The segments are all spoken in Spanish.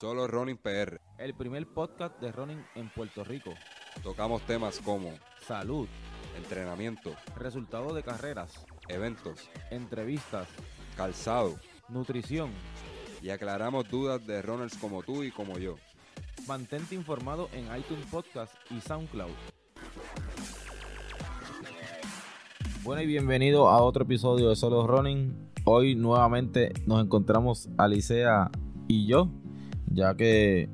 Solo Running PR. el primer podcast de running en Puerto Rico. Tocamos temas como Salud, entrenamiento, resultados de carreras, eventos, entrevistas, calzado nutrición. y aclaramos dudas de runners como tú y como yo. Mantente informado en iTunes Podcast y SoundCloud. Bueno y bienvenido a otro episodio de Solo Running. Hoy nuevamente nos encontramos Alicia y yo, ya que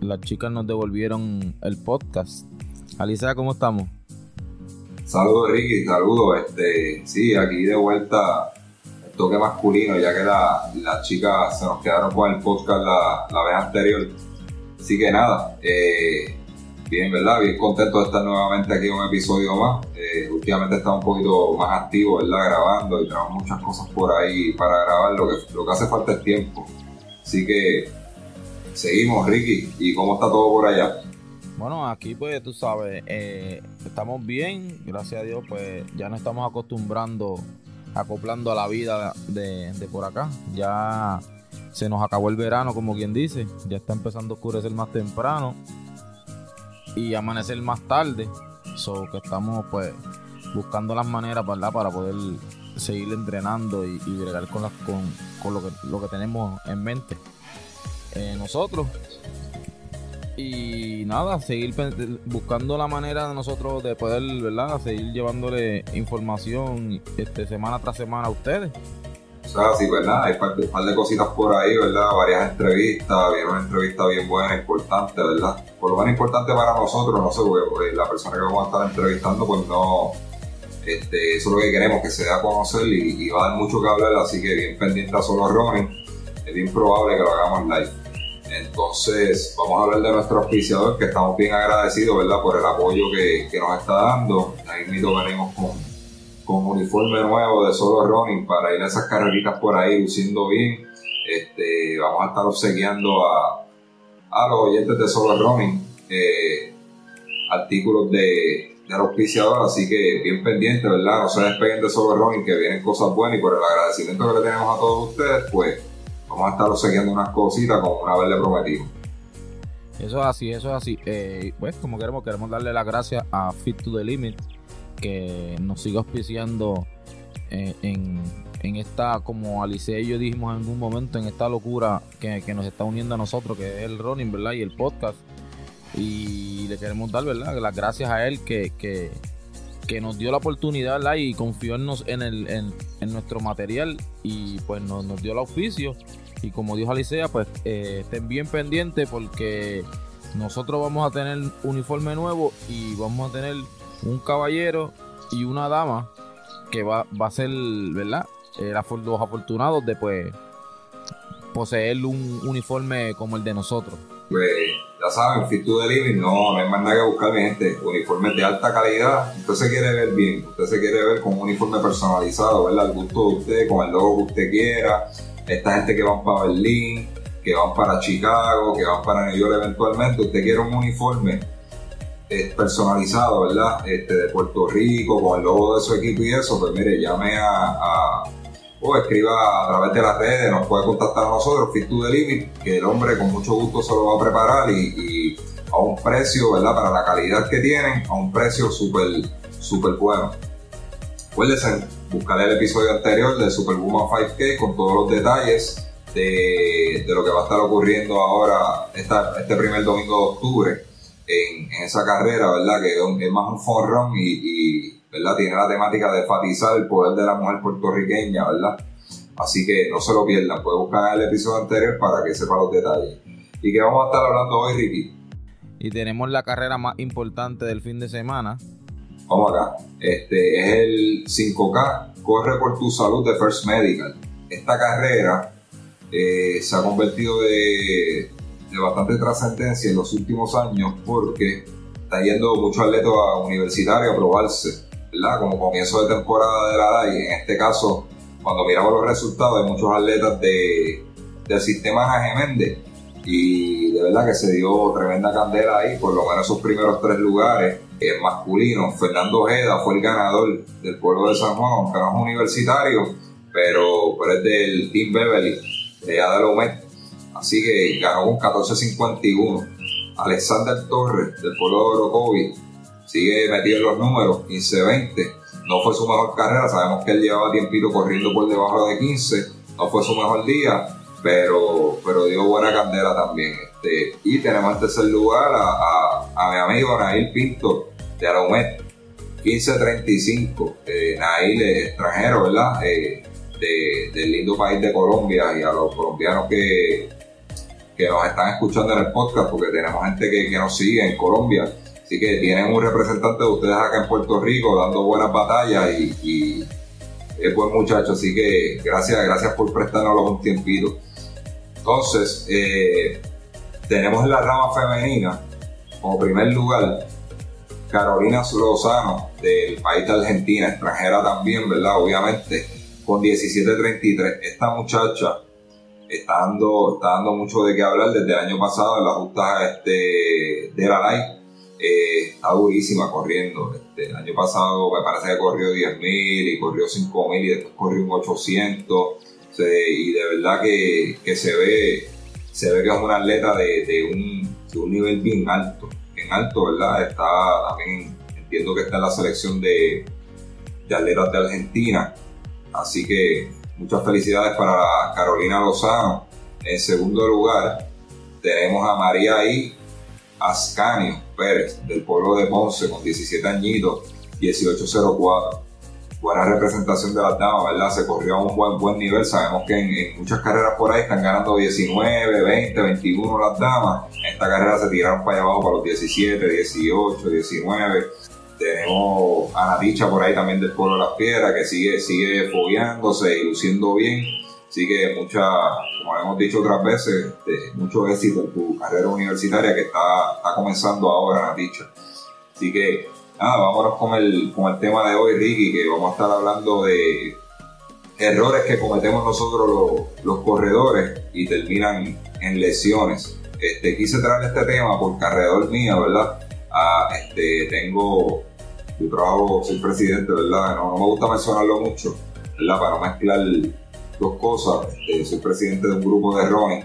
las chicas nos devolvieron el podcast. Alicia, ¿cómo estamos? Saludos Ricky, saludos. Este, sí, aquí de vuelta el toque masculino, ya que la- las chicas se nos quedaron con el podcast la, la vez anterior. Así que nada, eh, bien, ¿verdad? Bien contento de estar nuevamente aquí en un episodio más. Eh, últimamente estamos un poquito más activos, ¿verdad? Grabando y tenemos muchas cosas por ahí para grabar. Lo que, lo que hace falta es tiempo. Así que seguimos, Ricky. ¿Y cómo está todo por allá? Bueno, aquí pues tú sabes, eh, estamos bien, gracias a Dios, pues ya nos estamos acostumbrando, acoplando a la vida de, de por acá. Ya se nos acabó el verano, como quien dice, ya está empezando a oscurecer más temprano y amanecer más tarde. So que estamos pues buscando las maneras ¿verdad? para poder seguir entrenando y, y bregar con, las, con, con lo, que, lo que tenemos en mente. Eh, nosotros y nada, seguir buscando la manera de nosotros de poder, ¿verdad? Seguir llevándole información este, semana tras semana a ustedes. O sea, sí, ¿verdad? Hay un par de, cositas por ahí, ¿verdad? Varias entrevistas, viene una entrevista bien buena, importante, ¿verdad? Por lo menos importante para nosotros, no sé, porque, la persona que vamos a estar entrevistando, pues no, este, eso es lo que queremos, que se dé a conocer y, va a dar mucho que hablar, así que bien pendiente a solo running, es bien probable que lo hagamos live. Entonces, vamos a hablar de nuestro auspiciador, que estamos bien agradecidos, ¿verdad? Por el apoyo que, que nos está dando. Ahí mismo venimos con con uniforme nuevo de solo running para ir a esas carreritas por ahí luciendo bien. Este, vamos a estar obsequiando a, a los oyentes de solo running eh, artículos de, del auspiciador, así que bien pendiente, ¿verdad? No se despeguen de solo running, que vienen cosas buenas y por el agradecimiento que le tenemos a todos ustedes, pues vamos a estar obsequiando unas cositas como una vez le prometimos. Eso es así, eso es así. Eh, pues como queremos, queremos darle las gracias a Fit to the Limit, que nos sigue auspiciando eh, en, en esta, como Alice y yo dijimos en algún momento, en esta locura que, que nos está uniendo a nosotros, que es el running, ¿verdad? Y el podcast. Y le queremos dar, ¿verdad? Las gracias a él que, que, que nos dio la oportunidad. Y confió en, nos, en, el, en, nuestro material y pues nos, nos dio el auspicio. Y como dijo Alicea, pues eh, estén bien pendientes porque nosotros vamos a tener uniforme nuevo y vamos a tener un caballero y una dama que va, va a ser, ¿verdad? Los afortunados de pues poseer un uniforme como el de nosotros. Pues ya saben, Fit to Limit, no, no hay más nada que buscar, mi gente. Uniformes de alta calidad. Usted se quiere ver bien, usted se quiere ver con un uniforme personalizado, ¿verdad? Al gusto de usted, con el logo que usted quiera. Esta gente que van para Berlín, que van para Chicago, que van para New York eventualmente. Usted quiere un uniforme eh, personalizado, ¿verdad? Este, de Puerto Rico, con el logo de su equipo y eso. Pues mire, llame a o escriba a través de las redes, nos puede contactar a nosotros, Fit to the Limit, que el hombre con mucho gusto se lo va a preparar y, y a un precio, ¿verdad? Para la calidad que tienen, a un precio súper, súper bueno. Acuérdense, buscar el episodio anterior de Superwoman 5K con todos los detalles de, de lo que va a estar ocurriendo ahora esta- este primer domingo de octubre en, en esa carrera, ¿verdad? Que es, más un fun run y, y, ¿verdad? Tiene la temática de enfatizar el poder de la mujer puertorriqueña, ¿verdad? Así que no se lo pierdan, puede buscar el episodio anterior para que sepa los detalles. ¿Y qué vamos a estar hablando hoy, Ricky? Y tenemos la carrera más importante del fin de semana. Vamos acá. Este es el 5K, corre por tu salud de First Medical. Esta carrera eh, se ha convertido de, de bastante trascendencia en los últimos años porque está yendo muchos atletas universitarios a probarse, ¿verdad? Como comienzo de temporada de la DAI. En este caso, cuando miramos los resultados, hay muchos atletas de, del sistema Ana Méndez y de verdad que se dio tremenda candela ahí, por lo menos esos primeros tres lugares. El masculino, Fernando Ojeda fue el ganador del pueblo de San Juan, aunque no es universitario, pero, pero es del Team Beverly, de de UMED. Así que ganó con 14.51. Alexander Torres, del pueblo de Orocovi, sigue metido en los números, 15-20. No fue su mejor carrera, sabemos que él llevaba tiempito corriendo por debajo de 15, no fue su mejor día, pero, pero dio buena candela también. Este, y tenemos en tercer lugar a, a, mi amigo Nail Pinto de Aromet, 1535. Eh, Nail es extranjero, ¿verdad? Eh, del lindo país de Colombia y a los colombianos que, que nos están escuchando en el podcast, porque tenemos gente que, que nos sigue en Colombia. Así que tienen un representante de ustedes acá en Puerto Rico dando buenas batallas y, es buen muchacho. Así que gracias, gracias por prestarnos un tiempito. Entonces, eh, tenemos en la rama femenina, como primer lugar, Carolina Lozano, del país de Argentina, extranjera también, ¿verdad? Obviamente, con 17.33. Esta muchacha está dando, está dando mucho de qué hablar desde el año pasado en la justa este, de la live. Eh, está durísima corriendo. Este, el año pasado me parece que corrió 10.000 y corrió 5.000 y después corrió un 800. y de verdad que, que, se ve se ve que es una atleta de, de, un, de un nivel bien alto. Bien alto, ¿verdad? Está también, entiendo que está en la selección de, de atletas de Argentina. Así que muchas felicidades para Carolina Lozano. En segundo lugar, tenemos a María I. Ascanio Del pueblo de Ponce, con 17 añitos, 1804. Buena representación de las damas, ¿verdad? Se corrió a un buen, buen nivel. Sabemos que en, muchas carreras por ahí están ganando 19, 20, 21 las damas. En esta carrera se tiraron para allá abajo para los 17, 18, 19 tenemos a Naticha por ahí también del pueblo de las piedras que sigue, sigue fogueándose y luciendo bien. Así que mucha, como hemos dicho otras veces, este, mucho éxito en tu carrera universitaria que está, está comenzando ahora, Naticha. Así que nada, vámonos con el, con el tema de hoy, Ricky, que vamos a estar hablando de errores que cometemos nosotros los, los corredores y terminan en lesiones. Este, quise traer este tema porque alrededor mío, ¿verdad? Ah, este, tengo yo trabajo, soy presidente, ¿verdad? No, me gusta mencionarlo mucho, ¿verdad? Para no mezclar dos cosas. Este, soy presidente de un grupo de running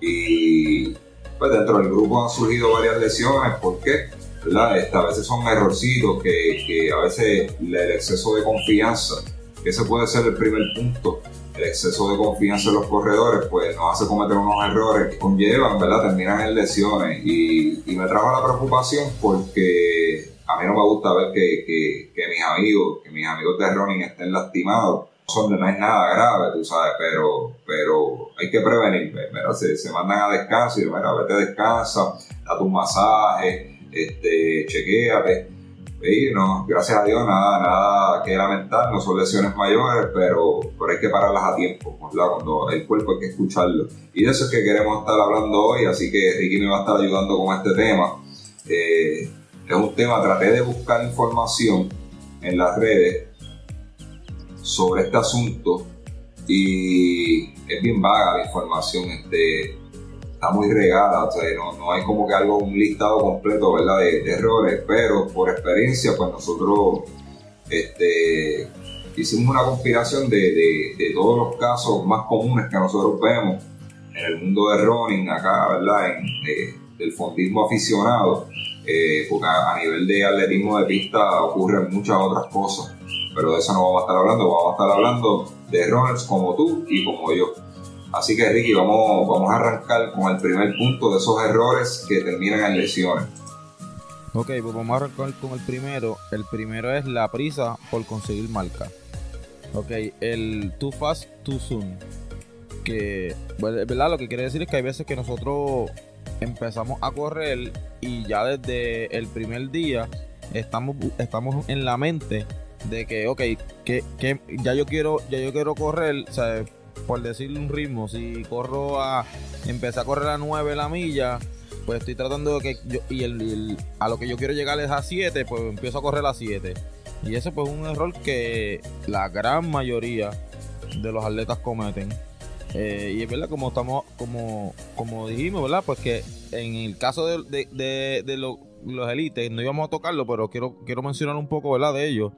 y pues dentro del grupo han surgido varias lesiones. ¿Por qué? ¿verdad? Este, a veces son errorcitos que, que a veces el exceso de confianza, que ese puede ser el primer punto, el exceso de confianza en los corredores, pues nos hace cometer unos errores que conllevan, ¿verdad? Terminan en lesiones. Y, y me trajo la preocupación porque a mí no me gusta ver que, que, que, mis amigos, que mis amigos de running estén lastimados. Son, no es nada grave, tú sabes, pero, pero hay que prevenir. Mira, se, se mandan a descanso y mira, vete descansa, date un masaje, este, chequéate. Y no, gracias a Dios, nada, nada que lamentar, no son lesiones mayores, pero, pero hay que pararlas a tiempo, ¿verdad? Cuando el cuerpo hay que escucharlo. Y de eso es que queremos estar hablando hoy, así que Ricky me va a estar ayudando con este tema. Eh, es un tema, traté de buscar información en las redes sobre este asunto y es bien vaga la información, este, está muy regada, o sea, no, hay como que algo, un listado completo ¿verdad? De, errores, pero por experiencia, pues nosotros este, hicimos una conspiración de, de, todos los casos más comunes que nosotros vemos en el mundo de running acá, ¿verdad? En, del fondismo aficionado eh, porque a, nivel de atletismo de pista ocurren muchas otras cosas, pero de eso no vamos a estar hablando, vamos a estar hablando de runners como tú y como yo. Así que Ricky, vamos, vamos a arrancar con el primer punto de esos errores que terminan en lesiones. Ok, pues vamos a arrancar con el primero. El primero es la prisa por conseguir marca. Ok, el too fast, too soon. Que, ¿verdad? Lo que quiere decir es que hay veces que nosotros empezamos a correr y ya desde el primer día estamos, estamos en la mente de que, ok, que, que ya yo quiero, ya yo quiero correr, sea, por decirle un ritmo, si corro a, empecé a correr a 9 la milla, pues estoy tratando de que yo, y el, a lo que yo quiero llegar es a 7, pues empiezo a correr a 7. Y eso pues es un error que la gran mayoría de los atletas cometen. Eh, y es verdad, como estamos, como, como dijimos, ¿verdad? Pues que en el caso de, de, los élites, no íbamos a tocarlo, pero quiero, quiero mencionar un poco, ¿verdad? De ellos.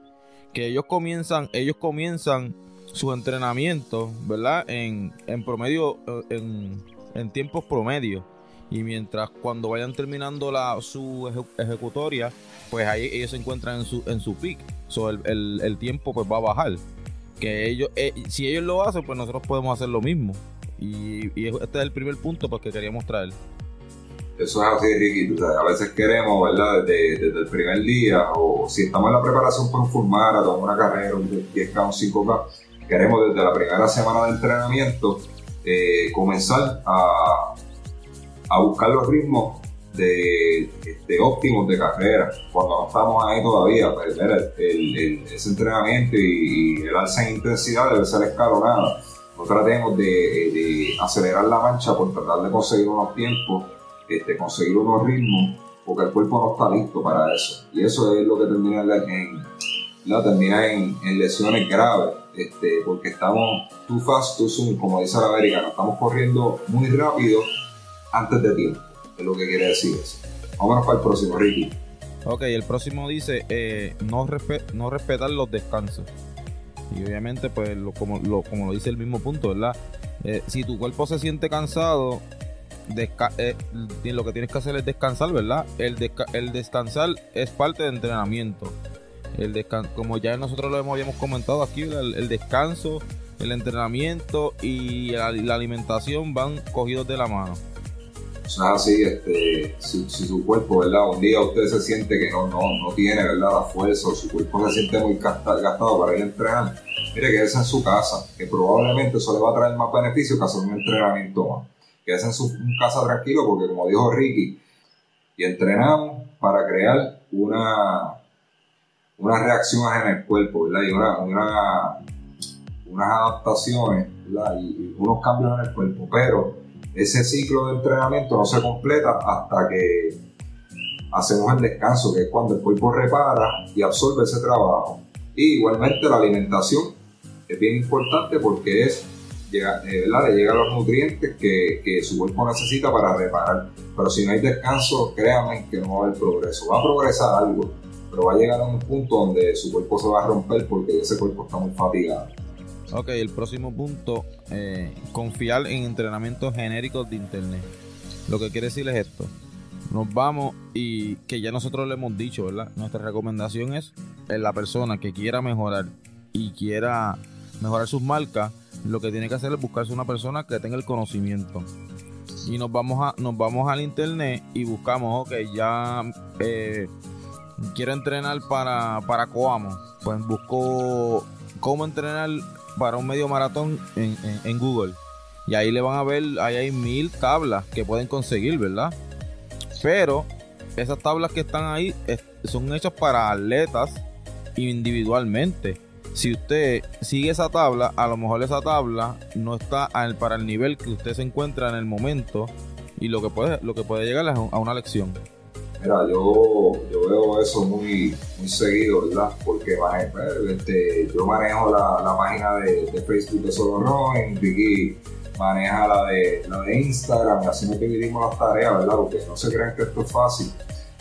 Que ellos comienzan, ellos comienzan su entrenamiento, ¿verdad? En, en promedio, eh, en, en tiempos promedio. Y mientras cuando vayan terminando la, su ejecutoria, pues ahí ellos se encuentran en su, en su peak. So el, el, tiempo pues va a bajar. Que ellos, eh, si ellos lo hacen, pues nosotros podemos hacer lo mismo. Y, y este es el primer punto pues, que queríamos traer. Eso es así, Ricky. a veces queremos, ¿verdad? Desde, desde, el primer día, o si estamos en la preparación para un full marathon, una carrera, un 10K, un 5K, queremos desde la primera semana de entrenamiento eh, comenzar a, a buscar los ritmos de, óptimos de carrera. Cuando no estamos ahí todavía, pues, el, ese entrenamiento y, el alza en intensidad debe ser escalonado. No tratemos de, de acelerar la mancha por tratar de conseguir unos tiempos conseguir unos ritmos, porque el cuerpo no está listo para eso. Y eso es lo que termina en, termina en, lesiones graves, este, porque estamos too fast, too soon, como dice la americana, estamos corriendo muy rápido antes de tiempo, es lo que quiere decir eso. Vámonos para el próximo, Ricky. Ok, el próximo dice eh, no, no respetar los descansos. Y obviamente, pues, como, lo, como lo dice el mismo punto, ¿verdad? Eh, si tu cuerpo se siente cansado, eh, lo que tienes que hacer es descansar, ¿verdad? El, el descansar es parte del entrenamiento. El como ya nosotros lo habíamos comentado aquí, el, descanso, el entrenamiento y la, alimentación van cogidos de la mano. Sea, así, este, si, su cuerpo, ¿verdad? Un día usted se siente que no, no, no tiene, ¿verdad? La fuerza o su cuerpo se siente muy gastado para ir a entrenar, mire que es en su casa, que probablemente eso le va a traer más beneficio que hacer un entrenamiento más quédese en su casa tranquilo porque como dijo Ricky, y entrenamos para crear una, unas reacciones en el cuerpo, ¿verdad? Y una, unas adaptaciones, Y, unos cambios en el cuerpo, pero ese ciclo de entrenamiento no se completa hasta que hacemos el descanso, que es cuando el cuerpo repara y absorbe ese trabajo. Y igualmente la alimentación es bien importante porque es llega, eh, le llegan los nutrientes que, que, su cuerpo necesita para reparar. Pero si no hay descanso, créanme que no va a haber progreso. Va a progresar algo, pero va a llegar a un punto donde su cuerpo se va a romper porque ese cuerpo está muy fatigado. Ok, el próximo punto, eh, confiar en entrenamientos genéricos de internet. Lo que quiere decir es esto. Nos vamos y que ya nosotros le hemos dicho, ¿verdad? Nuestra recomendación es eh, la persona que quiera mejorar y quiera mejorar sus marcas, lo que tiene que hacer es buscarse una persona que tenga el conocimiento. Y nos vamos, a, nos vamos al internet y buscamos, ok, ya eh, quiero entrenar para, para Coamo. Pues busco cómo entrenar para un medio maratón en, Google. Y ahí le van a ver, ahí hay mil tablas que pueden conseguir, ¿verdad? Pero esas tablas que están ahí son hechas para atletas individualmente si usted sigue esa tabla, a lo mejor esa tabla no está para el nivel que usted se encuentra en el momento y lo que puede, lo que puede llegar a una lección. Mira, yo, yo veo eso muy, muy seguido, ¿verdad? Porque este, yo manejo la, la página de, de, Facebook de Solo Running, Vicky maneja la de, la de Instagram, y así nos dividimos las tareas, ¿verdad? Porque no se crean que esto es fácil.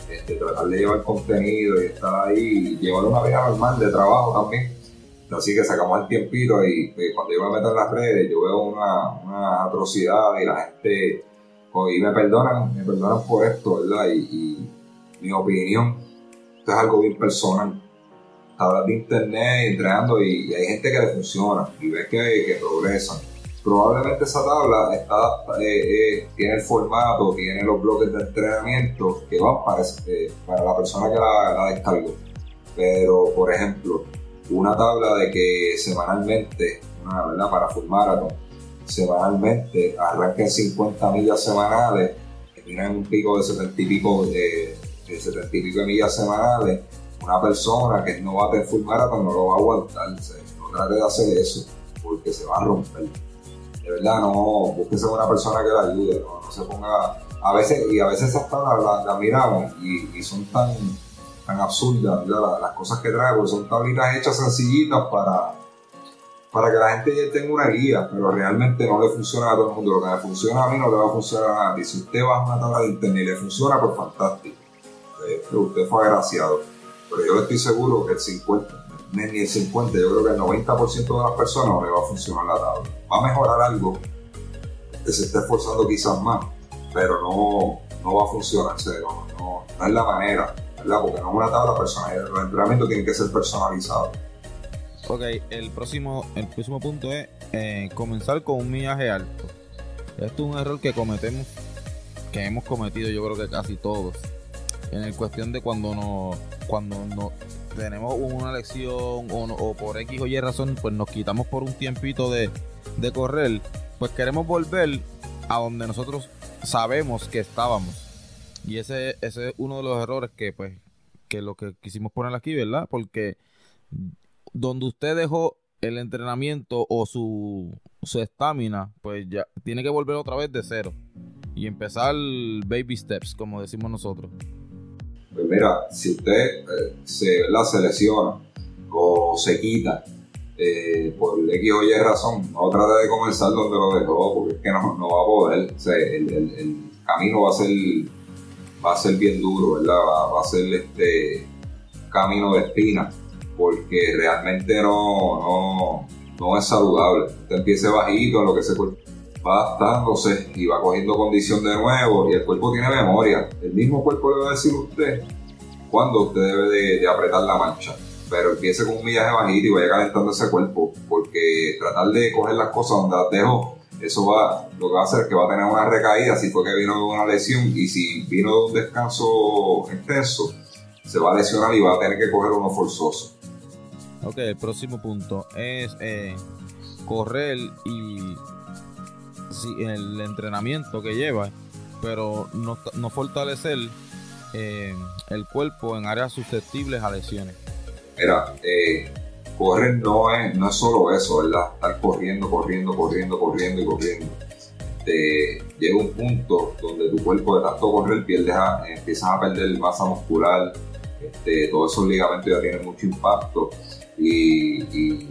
Este, tratar de llevar contenido y estar ahí, llevar una vida normal de trabajo también Así que sacamos el tiempito y, cuando yo me meto en las redes yo veo una, una atrocidad y la gente, y me perdonan, me perdonan por esto, ¿verdad? Y, mi opinión, esto es algo bien personal. Hablas de internet, entrenando y, hay gente que le funciona y ves que, que progresan. Probablemente esa tabla está, eh, eh, tiene el formato, tiene los bloques de entrenamiento que van para, eh, para la persona que la, la descargó. Pero, por ejemplo, una tabla de que semanalmente, ¿verdad? para full marathon, semanalmente arranquen 50 millas semanales, que tienen un pico de 70 y pico de, de 70 y pico de millas semanales, una persona que no va a tener full marathon no lo va a aguantar, no trate de hacer eso, porque se va a romper. De verdad, no, búsquese una persona que la ayude, no, se ponga, a veces, y a veces esas tablas las miramos y son tan tan absurdas, Las, cosas que trae, porque son tablitas hechas sencillitas para, para que la gente tenga una guía, pero realmente no le funciona a todo el mundo. Lo que le funciona a mí no le va a funcionar a nadie. Si usted va a una tabla de internet y le funciona, pues fantástico. Eh, usted fue agraciado. Pero yo estoy seguro que el 50, ni el 50, yo creo que el 90% de las personas no le va a funcionar la tabla. Va a mejorar algo, este, se esté esforzando quizás más, pero no, no va a funcionar, no, no, no, es la manera, ¿verdad? Porque no es una tabla personal, el entrenamiento tiene que ser personalizado. Ok, el próximo, el próximo punto es eh, comenzar con un millaje alto. Esto es un error que cometemos, que hemos cometido yo creo que casi todos. En el cuestión de cuando no, cuando no tenemos una lección o, por X o Y razón, pues nos quitamos por un tiempito de, de correr, pues queremos volver a donde nosotros sabemos que estábamos. Y ese, ese es uno de los errores que pues que lo que quisimos poner aquí, ¿verdad? Porque donde usted dejó el entrenamiento o su estamina, pues ya tiene que volver otra vez de cero y empezar baby steps, como decimos nosotros. Pues mira, si usted eh, se, la selecciona o se quita eh, por X o Y razón, no trate de comenzar donde lo dejó, porque es que no, no va a poder. Sea, el, el, camino va a ser va a ser bien duro, ¿verdad? Va, a ser este camino de espinas porque realmente no, no, no es saludable. Usted empiece bajito, lo que se va adaptándose y va cogiendo condición de nuevo y el cuerpo tiene memoria. El mismo cuerpo le va a decir usted cuando usted debe de, apretar la mancha. Pero empiece con un millaje bajito y vaya calentando ese cuerpo, porque tratar de coger las cosas donde las dejó, eso va, lo que va a hacer es que va a tener una recaída si fue que vino de una lesión y si vino de un descanso extenso, se va a lesionar y va a tener que coger uno forzoso. Ok, el próximo punto es eh, correr y el entrenamiento que lleva, pero no, no fortalecer eh, el cuerpo en áreas susceptibles a lesiones. Mira, eh, correr no es, no es solo eso, ¿verdad? Estar corriendo, corriendo, corriendo, corriendo y corriendo. llega un punto donde tu cuerpo de tanto correr empiezas a perder masa muscular, este, todos esos ligamentos ya tienen mucho impacto y,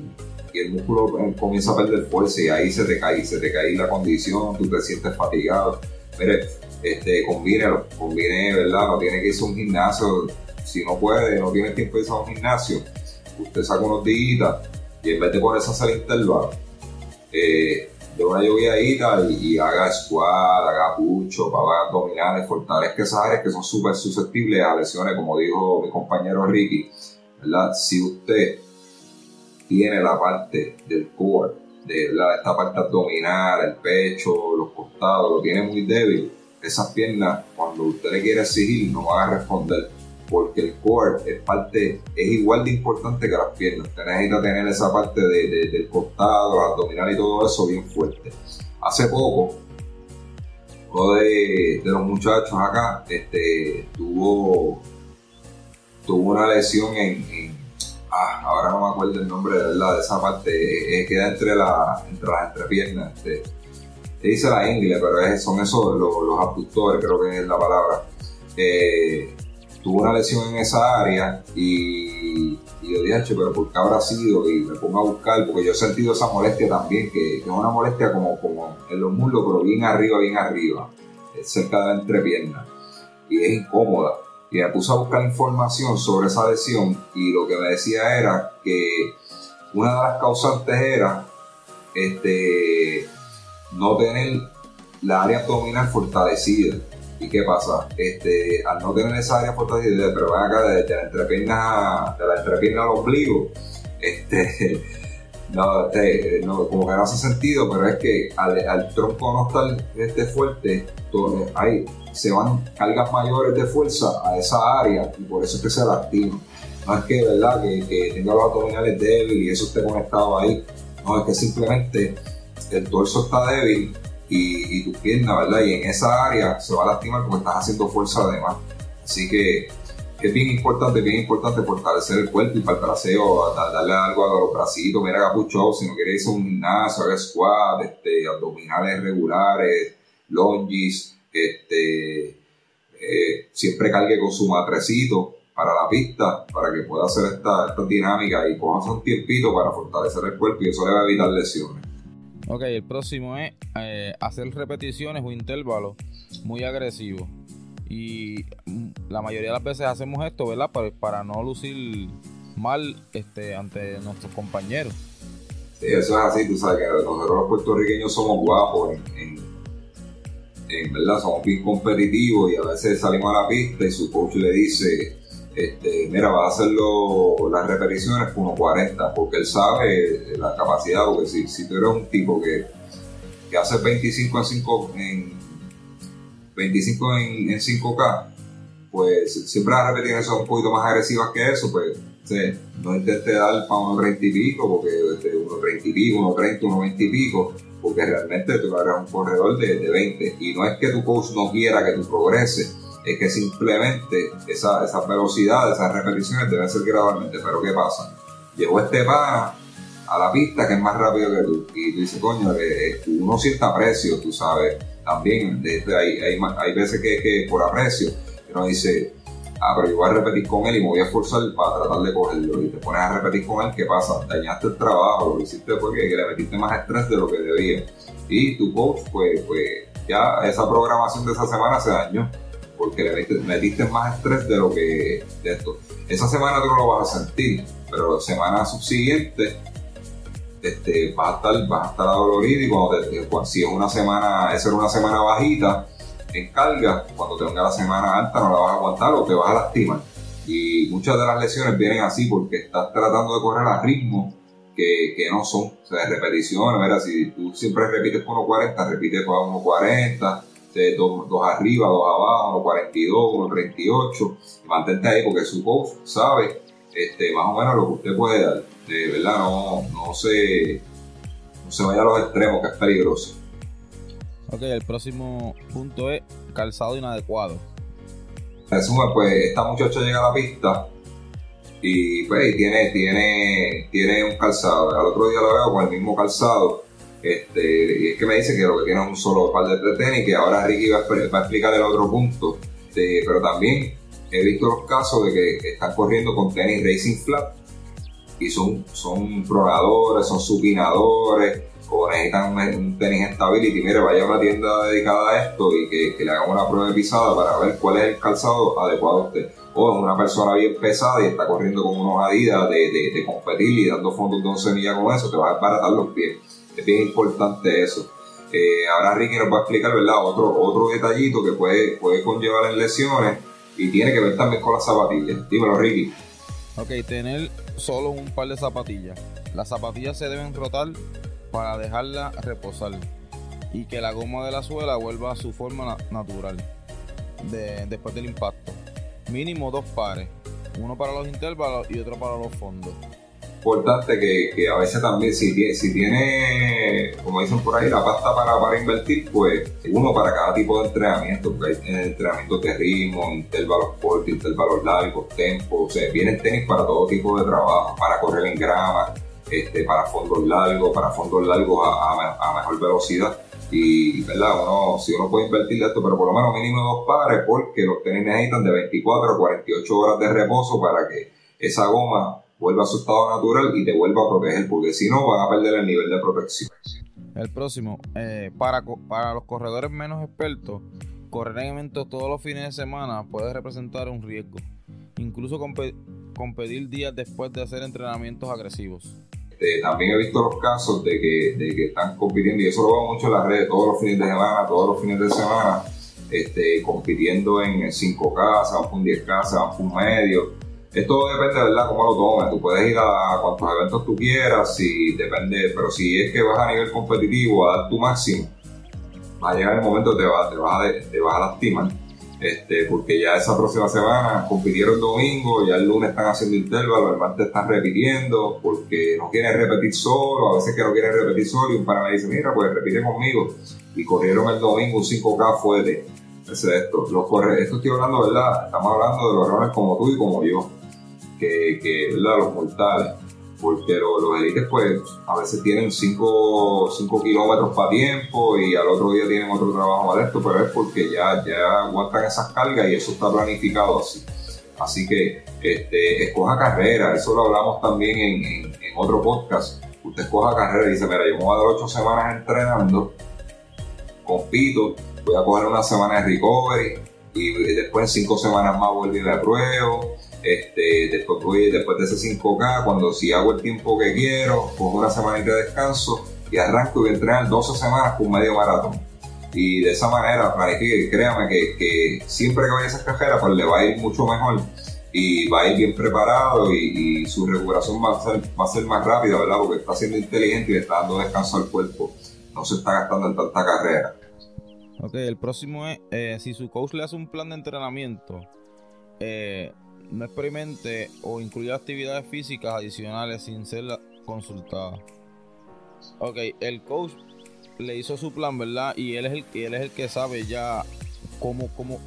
el músculo eh, comienza a perder fuerza y ahí se te cae, se te cae la condición, tú te sientes fatigado. Mire, este, combínelo, combine, ¿verdad? No tiene que irse a un gimnasio, si no puede, no tiene tiempo de ir a un gimnasio, usted saca unos días y en vez de ponerse a hacer intervalos, eh, de una lloviadita y, haga squat, haga pucho, haga abdominales, fortalezca esas áreas que son súper susceptibles a lesiones, como dijo mi compañero Ricky, ¿verdad? Si usted tiene la parte del core, de esta parte abdominal, el pecho, los costados, lo tiene muy débil, esas piernas, cuando usted le quiere exigir, no van a responder. Porque el core es parte, es igual de importante que las piernas. Usted necesita tener esa parte del costado, abdominal y todo eso bien fuerte. Hace poco, uno de, los muchachos acá este, tuvo, tuvo una lesión en ah, ahora no me acuerdo el nombre de verdad de esa parte, eh, queda entre, la, entre las entrepiernas. Este, se dice la ingle, pero son esos los, los, abductores, creo que es la palabra. Eh, tuvo una lesión en esa área y, yo dije, pero ¿por qué habrá sido? Y me pongo a buscar, porque yo he sentido esa molestia también, que, es una molestia como, como en los muslos, pero bien arriba, bien arriba, cerca de la entrepierna. Y es incómoda y me puse a buscar información sobre esa lesión y lo que me decía era que una de las causantes era este, no tener la área abdominal fortalecida. ¿Y qué pasa? Este, al no tener esa área fortalecida, pero van acá desde la entrepierna, de la entrepierna al ombligo, este, no, este, no, como que no hace sentido, pero es que al, tronco no estar este, fuerte, todo, hay se van cargas mayores de fuerza a esa área y por eso es que se lastima. No es que, ¿verdad? Que, tenga los abdominales débiles y eso esté conectado ahí. No, es que simplemente el torso está débil y, y tus piernas, ¿verdad? Y en esa área se va a lastimar porque estás haciendo fuerza además. Así que es bien importante, bien importante fortalecer el cuerpo y para el traseo, darle algo a los bracitos, mira capucho, si no quieres ir a un gimnasio, haga squat, este, abdominales regulares, lunges, este, eh, siempre cargue con su matrecito para la pista, para que pueda hacer esta, esta dinámica y coja un tiempito para fortalecer el cuerpo y eso le va a evitar lesiones. Ok, el próximo es eh, hacer repeticiones o intervalos muy agresivos. Y mm, la mayoría de las veces hacemos esto, ¿verdad? Para, para no lucir mal este, ante nuestros compañeros. Sí, eso es así, tú sabes que nosotros los puertorriqueños somos guapos en verdad somos bien competitivos y a veces salimos a la pista y su coach le dice, este, mira, va a hacerlo las repeticiones con 1.40, porque él sabe la capacidad, porque si tú eres un tipo que, que hace 25 en 5 en 25 en, en 5K, pues siempre las repeticiones son un poquito más agresivas que eso, pues no intente dar para unos 30 y pico, porque este, unos 30 y pico, unos 30, unos 20 y pico, porque realmente tú eres un corredor de, de 20. Y no es que tu coach no quiera que tú progreses, es que simplemente esa, esa velocidad, esas repeticiones deben ser gradualmente. Pero ¿qué pasa? Llegó este pana a la pista que es más rápido que tú. Y tú dices, coño, eh, eh, uno siente aprecio, tú sabes. También hay, hay, hay veces que, que por aprecio uno dice, ah, pero yo voy a repetir con él y me voy a esforzar para tratar de cogerlo. Y te pones a repetir con él, ¿qué pasa? Dañaste el trabajo, lo hiciste porque le metiste más estrés de lo que debía. Y tu coach, pues, pues ya esa programación de esa semana se dañó porque le metiste, más estrés de lo que de esto. Esa semana tú no lo vas a sentir, pero la semana subsiguiente este, vas, a estar, vas a estar adolorido y cuando si es una semana, esa era una semana bajita, en carga, cuando te venga la semana alta no la vas a aguantar o te vas a lastimar. Y muchas de las lesiones vienen así porque estás tratando de correr a ritmo que, que no son. O sea, repeticiones, mira, si tú siempre repites por 1.40, repites por 1.40, dos, dos arriba, dos abajo, 1.42, 1.38, mantente ahí porque su coach sabe este, más o menos lo que usted puede dar. De verdad, no, no, se, no se vaya a los extremos, que es peligroso. Ok, el próximo punto es calzado inadecuado. Resumen, pues esta muchacha llega a la pista y pues tiene, tiene, tiene un calzado. Al otro día la veo con el mismo calzado. Este, y es que me dice que lo que tiene es un solo par de tenis, que ahora Ricky va a, explicar el otro punto. pero también he visto los casos de que están corriendo con tenis Racing Flat y son, son pronadores, son supinadores, o necesitan un, tenis stability, mire, vaya a una tienda dedicada a esto y que, le hagan una prueba de pisada para ver cuál es el calzado adecuado a usted. O es una persona bien pesada y está corriendo con unos adidas de, de, competir y dando fondos de 11 millas con eso, te va a desbaratar los pies. Es bien importante eso. Eh, ahora Ricky nos va a explicar, ¿verdad? Otro, otro detallito que puede, puede conllevar en lesiones y tiene que ver también con las zapatillas. Dímelo, Ricky. Ok, tener solo un par de zapatillas. Las zapatillas se deben rotar para dejarla reposar y que la goma de la suela vuelva a su forma natural después del impacto. Mínimo dos pares, uno para los intervalos y otro para los fondos. Importante que, a veces también si tiene, si tiene, como dicen por ahí, la pasta para, para invertir, pues uno para cada tipo de entrenamiento, porque hay entrenamientos de ritmo, intervalos cortos, intervalos largos, tempo, o sea, vienen tenis para todo tipo de trabajo, para correr en grama, este, para fondos largos, para fondos largos a, mejor velocidad. Y, ¿verdad? Uno, si uno puede invertir esto, pero por lo menos mínimo dos pares, porque los tenis necesitan de 24 a 48 horas de reposo para que esa goma vuelva a su estado natural y te vuelva a proteger, porque si no van a perder el nivel de protección. El próximo, eh, para, para los corredores menos expertos, correr en eventos todos los fines de semana puede representar un riesgo, incluso competir días después de hacer entrenamientos agresivos. Este, también he visto los casos de que, de que están compitiendo, y eso lo veo mucho en las redes, todos los fines de semana, todos los fines de semana, este, compitiendo en 5K, se van por un 10K, se van por un medio. Esto depende, de ¿verdad?, cómo lo tomes. Tú puedes ir a cuantos eventos tú quieras, si depende, pero si es que vas a nivel competitivo a dar tu máximo, va a llegar el momento que te vas, te vas, a, te a lastimar este, porque ya esa próxima semana compitieron el domingo, ya el lunes están haciendo intervalos, el martes están repitiendo, porque no quieren repetir solo, a veces que no quieren repetir solo, y un pana dice, mira, pues repite conmigo, y corrieron el domingo un 5K fuerte. Es esto, los corre esto estoy hablando, ¿verdad? Estamos hablando de los errores como tú y como yo, que, que ¿verdad? Los mortales porque los, élites pues a veces tienen 5 kilómetros para tiempo y al otro día tienen otro trabajo más esto, pero es porque ya, ya aguantan esas cargas y eso está planificado así. Así que este, escoja carrera, eso lo hablamos también en, otro podcast. Usted escoja carrera y dice, mira, yo me voy a dar 8 semanas entrenando, compito, voy a coger una semana de recovery y después en 5 semanas más vuelvo y la pruebo este, después, voy, después de ese 5K, cuando si hago el tiempo que quiero, cojo una semanita de descanso y arranco y voy a entrenar 12 semanas con medio maratón. y de esa manera planifique. Créame que, que siempre que vaya a esas cajeras, pues le va a ir mucho mejor y va a ir bien preparado y, su recuperación va a, ser, va a ser más rápida, ¿verdad? Porque está siendo inteligente y le está dando descanso al cuerpo. No se está gastando en tanta carrera. Ok, el próximo es, eh, si su coach le hace un plan de entrenamiento, eh, no experimente o incluya actividades físicas adicionales sin ser consultada. Ok, el coach le hizo su plan, ¿verdad? Y él es el, él es el que sabe ya cómo, cómo,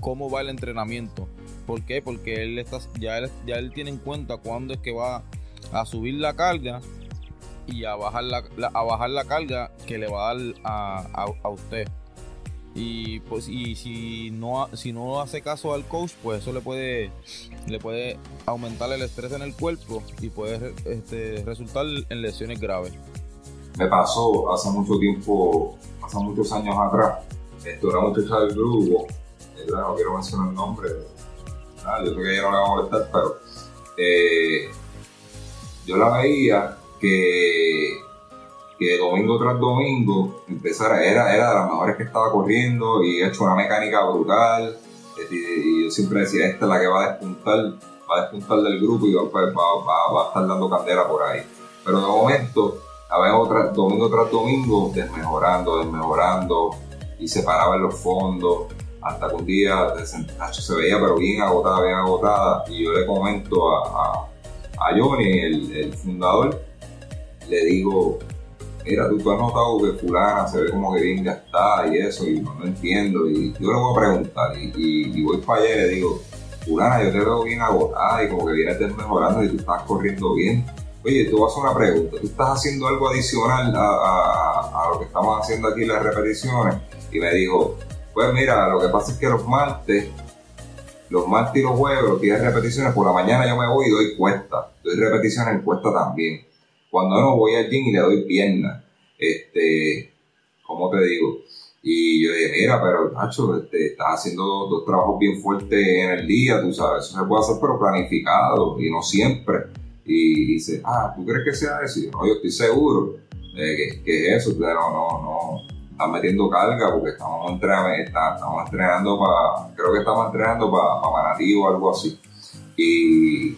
cómo va el entrenamiento. ¿Por qué? Porque él está, ya, él, ya él tiene en cuenta cuándo es que va a subir la carga y a bajar la, a bajar la carga que le va a dar a, a, usted. Y pues y si no si no hace caso al coach, pues eso le puede le puede aumentar el estrés en el cuerpo y puede este, resultar en lesiones graves. Me pasó hace mucho tiempo, hace muchos años atrás, esto era muchacha del grupo, no quiero mencionar el nombre, yo sé que ella no le va a molestar, pero eh, yo la veía que, que domingo tras domingo empezara, era, era de las mejores que estaba corriendo y ha hecho una mecánica brutal. Y, yo siempre decía, esta es la que va a despuntar, va a despuntar del grupo y va, va, a estar dando candela por ahí. Pero de momento, a ver, otra, domingo tras domingo, desmejorando, desmejorando, y se paraba en los fondos hasta que un día se veía pero bien agotada, bien agotada, y yo le comento a, a, Johnny, el, fundador, le digo, mira, tú, has notado que fulana se ve como que bien gastada y eso, y no, entiendo, y yo le voy a preguntar, y, voy para allá y le digo, fulana, yo te veo bien agotada y como que vienes mejorando y tú estás corriendo bien. Oye, tú vas a una pregunta, ¿tú estás haciendo algo adicional a, a lo que estamos haciendo aquí las repeticiones? Y me dijo, pues mira, lo que pasa es que los martes, los martes y los jueves, los días de repeticiones, por la mañana yo me voy y doy cuesta. Doy repeticiones en cuesta también. Cuando no voy al gym y le doy pierna. Este, ¿cómo te digo? Y yo dije, mira, pero Nacho, este, estás haciendo dos, trabajos bien fuertes en el día, tú sabes, eso se puede hacer pero planificado y no siempre. Y dice, ah, ¿tú crees que sea eso? No, yo estoy seguro de que, es eso, pero no, no, están metiendo carga porque estamos entrenando, estamos entrenando para, creo que estamos entrenando para, para Manatí o algo así. Y,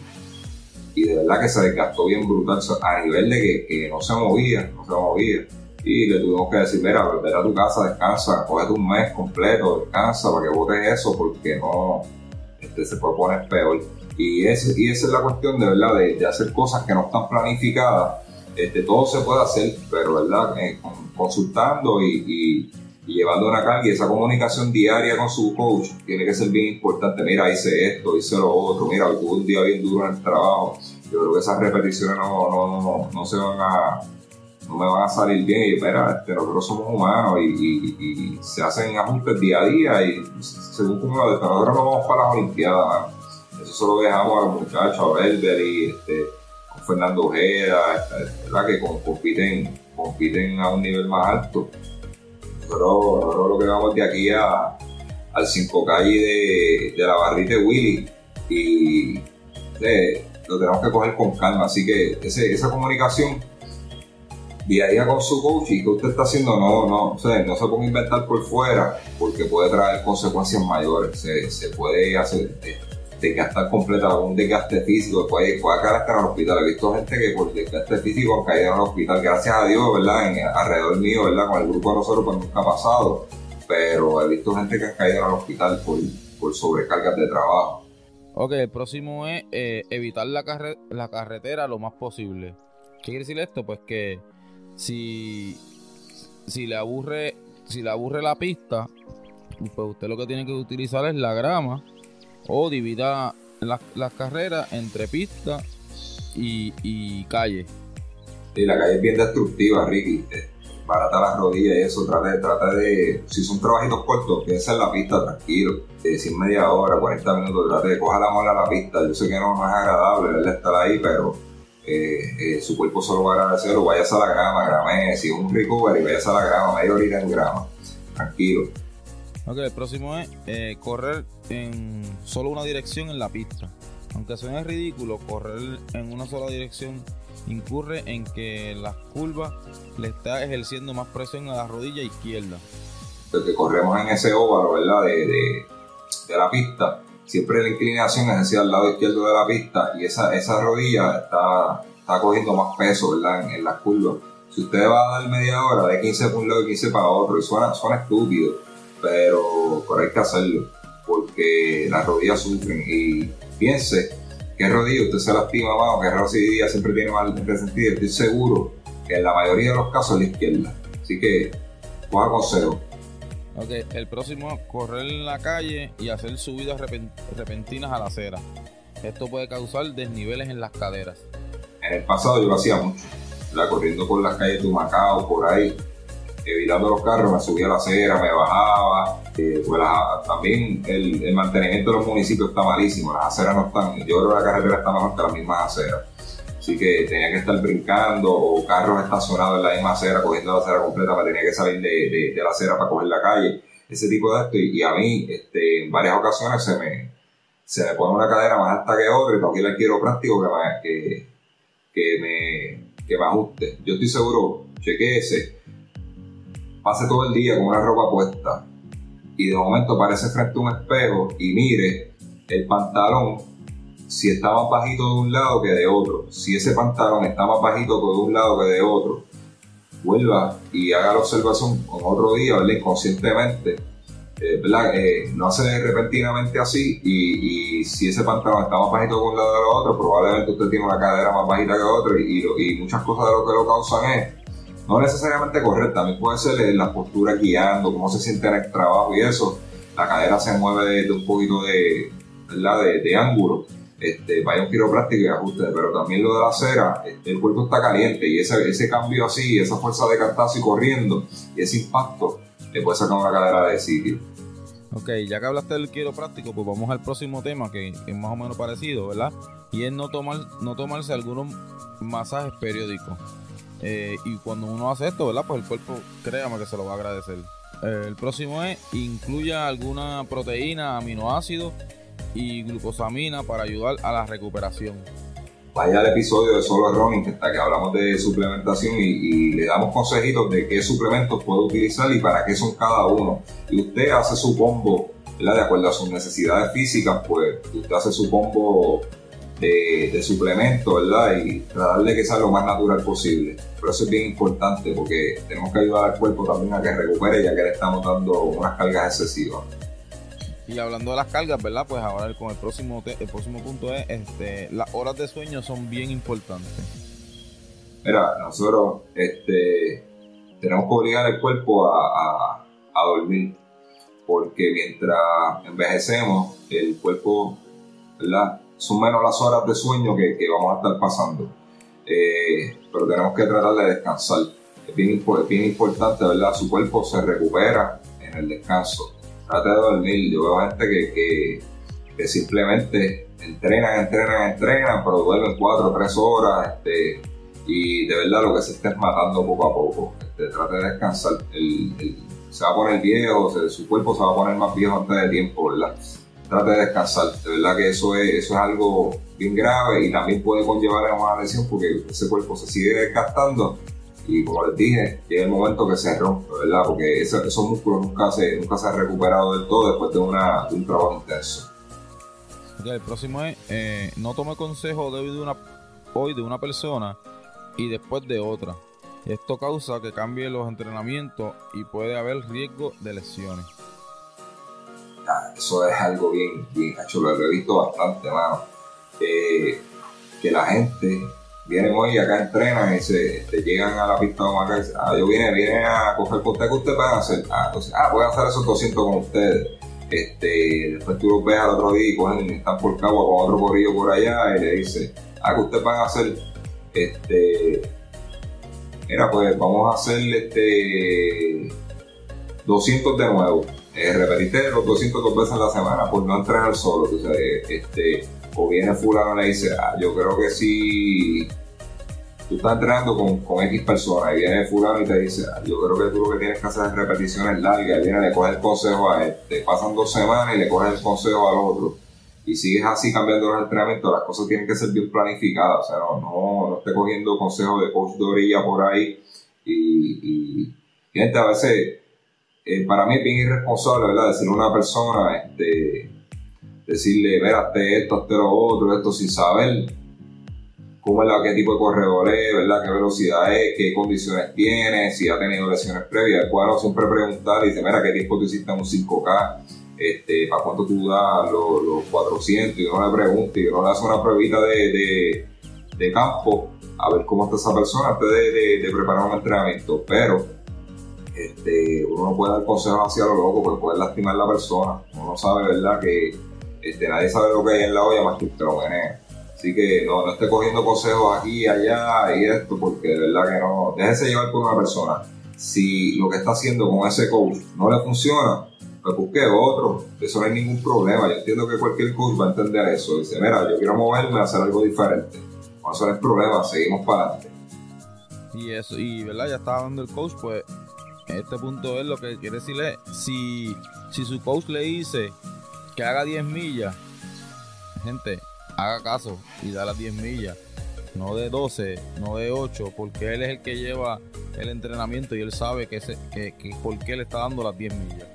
y de verdad que se desgastó bien brutal a nivel de que, que, no se movía, no se movía. Y le tuvimos que decir, mira, vete a tu casa, descansa, cógete un mes completo, descansa para que votes eso porque no, este, se puede poner peor. Y, ese, y esa es la cuestión de verdad, de hacer cosas que no están planificadas este, todo se puede hacer, pero ¿verdad? Eh, consultando y, llevando una carga y esa comunicación diaria con su coach tiene que ser bien importante. Mira, hice esto, hice lo otro, mira, hoy un día bien duro en el trabajo. Yo creo que esas repeticiones no, no, no, se van a, no me van a salir bien. Y espera, este, nosotros somos humanos y, se hacen ajustes día a día y según como nosotros no vamos para las Olimpiadas, eso se lo dejamos a los muchachos, a Belder y este, Fernando Ojeda, que compiten, compiten a un nivel más alto. Pero nosotros lo que vamos de aquí a, al 5 calle de, de, la barrita de Willy y lo tenemos que coger con calma. Así que esa comunicación día a día con su coach que usted está haciendo no, no, o no se puede inventar por fuera porque puede traer consecuencias mayores. Se, se puede hacer, desgastar completa, un desgaste físico, puede, puede caer hasta el hospital. He visto gente que por desgaste físico han caído en el hospital, gracias a Dios, ¿verdad? Alrededor mío, ¿verdad? Con el grupo de nosotros, pues nunca ha pasado, pero he visto gente que ha caído en el hospital por, por sobrecargas de trabajo. Ok, el próximo es eh, evitar la, la carretera lo más posible. ¿Qué quiere decir esto? Pues que si, si le aburre si le aburre la pista, pues usted lo que tiene que utilizar es la grama o divida las carreras entre pista y, calle. Sí, la calle es bien destructiva, Ricky. Barata las rodillas y eso. Trata, trata de, si son trabajitos cortos, piensa en la pista tranquilo. Eh, si media hora, 40 minutos, trate de coger la mola a la pista. Yo sé que no, es agradable verle estar ahí, pero eh, eh, su cuerpo solo va a agradecer o vayas a la grama, grame, si es un recovery, vayas a la grama, media horita en grama, tranquilo. Ok, el próximo es eh, correr en solo una dirección en la pista. Aunque suene ridículo, correr en una sola dirección incurre en que las curvas le está ejerciendo más presión a la rodilla izquierda. que corremos en ese óvalo, ¿verdad? De, de, la pista, siempre la inclinación es hacia el lado izquierdo de la pista y esa, esa rodilla está, está cogiendo más peso, ¿verdad? En, en las curvas. Si usted va a dar media hora de 15 para un lado y 15 para otro, y suena, suena estúpido, pero, pero hay que hacerlo, porque las rodillas sufren y piense que rodilla usted se lastima más o que rodilla siempre tiene mal resentido, estoy seguro que en la mayoría de los casos es la izquierda. Así que, coja consejo. Ok, el próximo correr en la calle y hacer subidas repentinas a la acera. Esto puede causar desniveles en las caderas. En el pasado yo lo hacía mucho, corriendo por las calles de Macao, por ahí, evitando los carros, me subía la acera, me bajaba. Eh, pues también el, mantenimiento de los municipios está malísimo, las aceras no están, yo creo que la carretera está mejor que las mismas aceras. Así que tenía que estar brincando o carros estacionados en la misma acera, cogiendo la acera completa, me tenía que salir de, de, la acera para coger la calle, ese tipo de esto. Y, a mí, este, en varias ocasiones se me, se me pone una cadera más alta que otra y tengo que ir al quiropráctico que que, que, me, que me ajuste. Yo estoy seguro, chequeese pase todo el día con una ropa puesta y de momento aparece frente a un espejo y mire el pantalón si está más bajito de un lado que de otro, si ese pantalón está más bajito de un lado que de otro, vuelva y haga la observación con otro día, ¿verdad? Inconscientemente, eh, eh, no hace repentinamente así y, si ese pantalón está más bajito de un lado que de otro, probablemente usted tiene una cadera más bajita que otro y, y muchas cosas de lo que lo causan es no necesariamente correr, también puede ser la postura guiando, cómo se siente en el trabajo y eso. La cadera se mueve de, un poquito de, de, de, ángulo. Este, vaya un quiropráctico y ajuste, pero también lo de la acera, este, el cuerpo está caliente y ese, ese cambio así, esa fuerza de cantazo y corriendo y ese impacto le puede sacar una cadera de sitio. Ok, ya que hablaste del quiropráctico, pues vamos al próximo tema que es más o menos parecido, ¿verdad? Y es no, tomar, no tomarse algunos masajes periódicos. Eh, y cuando uno hace esto, ¿verdad? Pues el cuerpo, créame que se lo va a agradecer. Eh, el próximo es, incluya alguna proteína, aminoácidos y glucosamina para ayudar a la recuperación. Vaya al episodio de Solo Running, que está que hablamos de suplementación y, le damos consejitos de qué suplementos puede utilizar y para qué son cada uno. Y usted hace su combo, ¿verdad? De acuerdo a sus necesidades físicas, pues usted hace su combo de, de suplemento, ¿verdad? Y tratar de que sea lo más natural posible. Pero eso es bien importante porque tenemos que ayudar al cuerpo también a que recupere ya que le estamos dando unas cargas excesivas. Y hablando de las cargas, ¿verdad? Pues ahora con el próximo, el próximo punto es, este, las horas de sueño son bien importantes. Mira, nosotros este, tenemos que obligar al cuerpo a, a dormir porque mientras envejecemos, el cuerpo, ¿verdad? Son menos las horas de sueño que, que vamos a estar pasando. Eh, pero tenemos que tratar de descansar. Es bien, bien, importante, ¿verdad? Su cuerpo se recupera en el descanso. Trate de dormir. Yo veo gente que, que, que simplemente entrenan, entrenan, entrenan, pero duermen 4 o 3 horas. Este, y de verdad lo que se está es matando poco a poco. Este, trate de descansar. El, se va a poner viejo, su cuerpo se va a poner más viejo antes de tiempo, ¿verdad? Trate de descansar. De verdad que eso es, eso es algo bien grave y también puede conllevar a una lesión porque ese cuerpo se sigue desgastando y como les dije, llega el momento que se rompe, ¿verdad? Porque esos, músculos nunca se, nunca se han recuperado del todo después de, una, un trabajo intenso. el próximo es, eh, no tome consejo de una, hoy de una persona y después de otra. Esto causa que cambie los entrenamientos y puede haber riesgo de lesiones eso es algo bien, bien hecho, lo he visto bastante, mano. que la gente viene hoy acá entrenan y se llegan a la pista de y dicen, ah, yo vine, vine a coger por usted que ustedes van a hacer. Ah, entonces, ah, voy a hacer esos 200 con ustedes. Este, después tú los ves al otro día y cogen, están por cabo con otro corrillo por allá y le dice, ah, que ustedes van a hacer, este, mira, pues vamos a hacer este 200 de nuevo eh, repetiste los 200 dos veces a la semana por no entrenar solo. O, sea, este, o viene fulano y le dice, ah, yo creo que si tú estás entrenando con, con X personas y viene fulano y te dice, ah, yo creo que tú lo que tienes que hacer es repeticiones largas, y viene, le coges el consejo a este, pasan dos semanas y le coges el consejo al otro. Y sigues así cambiando los entrenamientos, las cosas tienen que ser bien planificadas, o sea, no, no, no esté cogiendo consejos de coach de orilla por ahí y, y gente a veces eh, para mí es bien irresponsable, ¿verdad? Decirle a una persona, este, decirle, mira, hazte esto, hazte lo otro, esto sin saber cómo es la, qué tipo de corredor es, ¿verdad? Qué velocidad es, qué condiciones tiene, si ha tenido lesiones previas. Bueno, siempre preguntar y dice, mira, ¿qué tiempo tú hiciste en un 5K? Este, ¿Para cuánto tú das los, 400? Y uno le pregunta y uno le hace una pruebita de, de, campo a ver cómo está esa persona antes de, de preparar un entrenamiento. Pero este, uno no puede dar consejos hacia lo loco porque puede lastimar a la persona. Uno sabe, ¿verdad? Que este, nadie sabe lo que hay en la olla más que usted lo menea. Así que no, no esté cogiendo consejos aquí, allá y esto, porque de verdad que no. Déjese llevar por una persona. Si lo que está haciendo con ese coach no le funciona, pues busque otro. Eso no hay ningún problema. Yo entiendo que cualquier coach va a entender eso. Dice, mira, yo quiero moverme a hacer algo diferente. No, no es problema, seguimos para adelante. Y eso, y verdad, ya estaba dando el coach, pues este punto es lo que quiere decirle, si, si su coach le dice que haga 10 millas, gente, haga caso y da las 10 millas, no de 12, no de 8, porque él es el que lleva el entrenamiento y él sabe que, ese, que, por qué le está dando las 10 millas.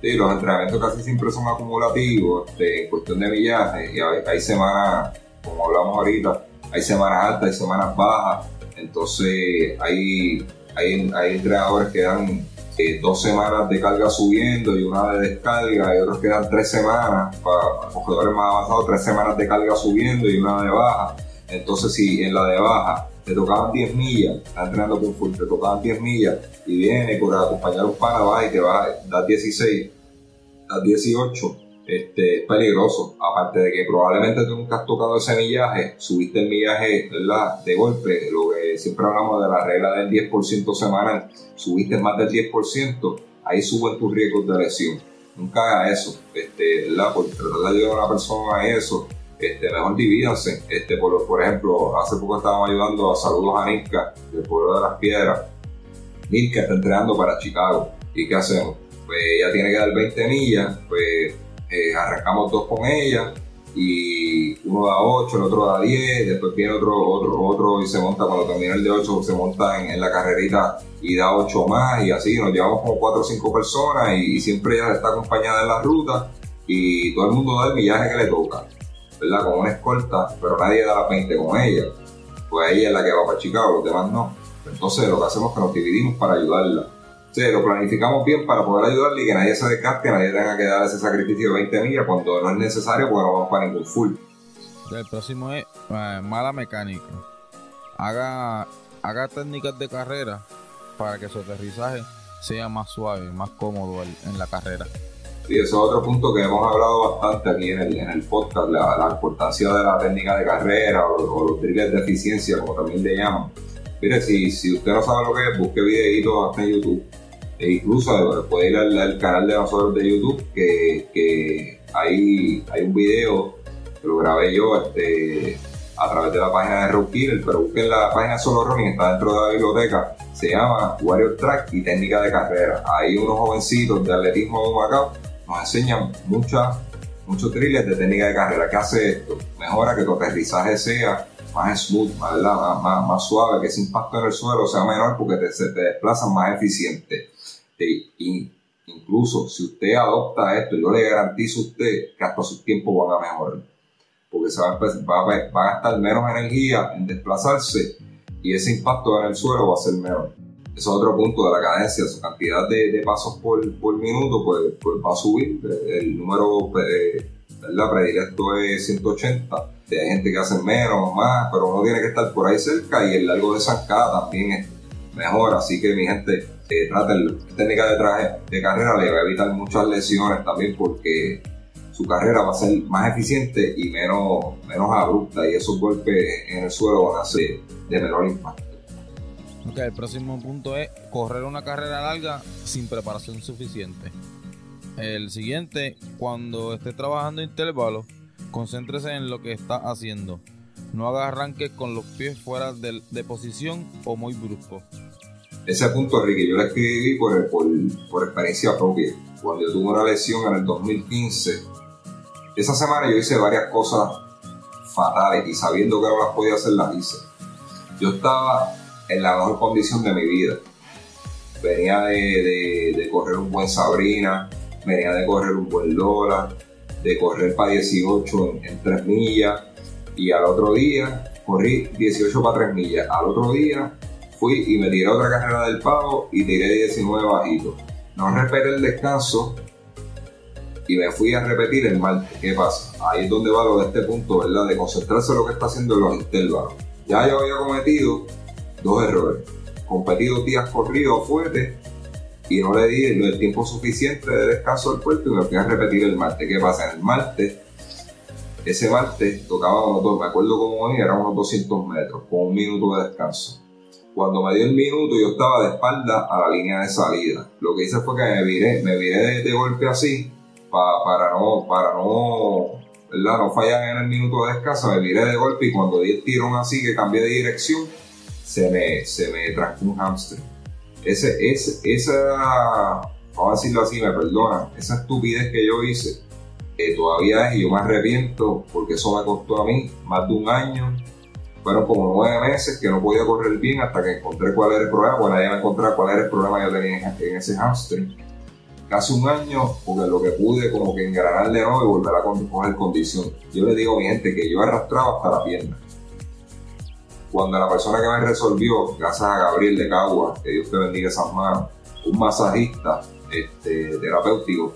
Sí, los entrenamientos casi siempre son acumulativos este, en cuestión de millaje y hay semanas, como hablamos ahorita, hay semanas altas, hay semanas bajas, entonces hay hay, hay entrenadores que dan eh, dos semanas de carga subiendo y una de descarga, y otros que dan tres semanas, para, cogedores más avanzados, tres semanas de carga subiendo y una de baja. Entonces, si en la de baja te tocaban 10 millas, estás entrenando con full, te tocaban 10 millas y viene por acompañar un pana, va y te va a dar 16, das 18 este, es peligroso. Aparte de que probablemente tú nunca has tocado ese millaje, subiste el millaje de golpe, lo que siempre hablamos de la regla del 10% semanal, subiste más del 10%, ahí suben tus riesgos de lesión. Nunca haga eso, este, ¿verdad? Por tratar de ayudar a una persona a eso, este, mejor divídanse. Este, por, por ejemplo, hace poco estábamos ayudando a Saludos a Nilka, del pueblo de las Piedras. Nilka está entrenando para Chicago. ¿Y qué hacemos? Pues ella tiene que dar 20 millas, pues eh, arrancamos dos con ella y uno da 8, el otro da 10, después viene otro, otro, otro y se monta, cuando termina el de 8 se monta en, la carrerita y da 8 más y así nos llevamos como 4 o 5 personas y, siempre ella está acompañada en la ruta y todo el mundo da el millaje que le toca, ¿verdad? Con una escolta, pero nadie da la 20 con ella, pues ella es la que va para Chicago, los demás no. Entonces lo que hacemos es que nos dividimos para ayudarla Sí, lo planificamos bien para poder ayudarle y que nadie se desgaste, que nadie tenga que dar ese sacrificio de 20 millas cuando no es necesario porque no vamos para ningún full. El próximo es eh, mala mecánica. Haga, haga técnicas de carrera para que su aterrizaje sea más suave, más cómodo en la carrera. Sí, eso es otro punto que hemos hablado bastante aquí en el, en el podcast, la, importancia de la técnica de carrera o, los triggers de eficiencia, como también le llaman. Mire, si, si usted no sabe lo que es, busque videitos hasta en YouTube e incluso puede ir al, canal de nosotros de YouTube que, que hay, hay un video que lo grabé yo este, a través de la página de Road pero busquen la página Solo Running, está dentro de la biblioteca, se llama Warrior Track y técnica de carrera. Hay unos jovencitos de atletismo de Macao nos enseñan muchas muchos thrillers de técnica de carrera. ¿Qué hace esto? Mejora que tu aterrizaje sea más smooth, más, más, suave, que ese impacto en el suelo sea menor porque se te desplazan más eficiente incluso si usted adopta esto, yo le garantizo a usted que hasta sus tiempos van a mejorar. Porque se va a, va, gastar menos energía en desplazarse y ese impacto en el suelo va a ser menor. Eso es otro punto de la cadencia, su cantidad de, pasos por, por, minuto pues, pues, va a subir. El número eh, predilecto es 180. Hay gente que hace menos, más, pero uno tiene que estar por ahí cerca y el largo de zancada también es mejor. Así que mi gente, eh, técnica de, traje, de carrera le va a evitar muchas lesiones también porque su carrera va a ser más eficiente y menos, menos abrupta y esos golpes en el suelo van a ser de menor impacto. Ok, el próximo punto es correr una carrera larga sin preparación suficiente. El siguiente, cuando esté trabajando intervalos, concéntrese en lo que está haciendo. No haga arranques con los pies fuera de, de posición o muy brusco ese punto, Ricky, yo lo escribí por, por, experiencia propia. Cuando yo tuve una lesión en el 2015, esa semana yo hice varias cosas fatales y sabiendo que no las podía hacer, las hice. Yo estaba en la mejor condición de mi vida. venía de, de, correr un buen Sabrina, venía de correr un buen Lola, de correr para 18 en, en 3 millas y al otro día corrí 18 para 3 millas. Al otro día fui y me tiré otra carrera del pavo y tiré 19 bajitos. No respeté el descanso y me fui a repetir el martes. ¿Qué pasa? Ahí es donde va lo de este punto, ¿verdad? De concentrarse en lo que está haciendo los intervalos. Ya yo había cometido dos errores. Competí dos días corridos fuertes y no le di el tiempo suficiente de descanso al cuerpo y me fui a repetir el martes. ¿Qué pasa? En el martes ese martes tocaba me acuerdo como hoy, eran unos 200 metros, con un minuto de descanso. Cuando me dio el minuto, yo estaba de espalda a la línea de salida. Lo que hice fue que me viré, me viré de, golpe así, para no, para no, ¿verdad? no fallar en el minuto de descanso, me viré de golpe y cuando di el tirón así, que cambié de dirección, se me, se me trancó un hamstring. Ese, ese, esa, vamos a decirlo así, me perdonan, esa estupidez que yo hice, todavía es y yo me arrepiento porque eso me costó a mí más de un año. Fueron como nueve meses que no podía correr bien hasta que encontré cuál era el problema. Bueno, ya me encontré cuál era el problema que yo tenía en, ese hamstring. Casi un año, porque lo que pude como que engranar de nuevo y volver a coger condición. Yo le digo a mi gente que yo arrastraba hasta la pierna. Cuando la persona que me resolvió, gracias a Gabriel de Cagua, que Dios te bendiga esas manos, un masajista este, terapéutico,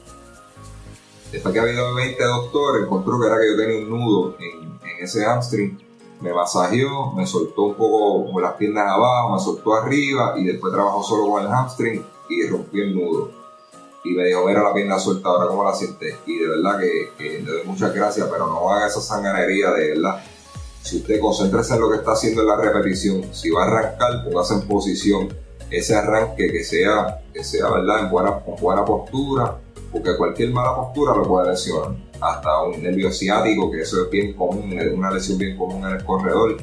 Después que había 20 doctores, encontró que era que yo tenía un nudo en, ese hamstring. Me masajeó, me soltó un poco con las piernas abajo, me soltó arriba y después trabajó solo con el hamstring y rompí el nudo. Y me dijo, mira la pierna suelta, ahora cómo la sientes. Y de verdad que, le doy muchas gracias, pero no haga esa sanganería de verdad. Si usted concéntrese en lo que está haciendo en la repetición, si va a arrancar, póngase en posición. Ese arranque que sea, que sea ¿verdad? En buena, buena postura, porque cualquier mala postura lo puede lesionar. Hasta un nervio ciático, que eso es bien común, una lesión bien común en el corredor.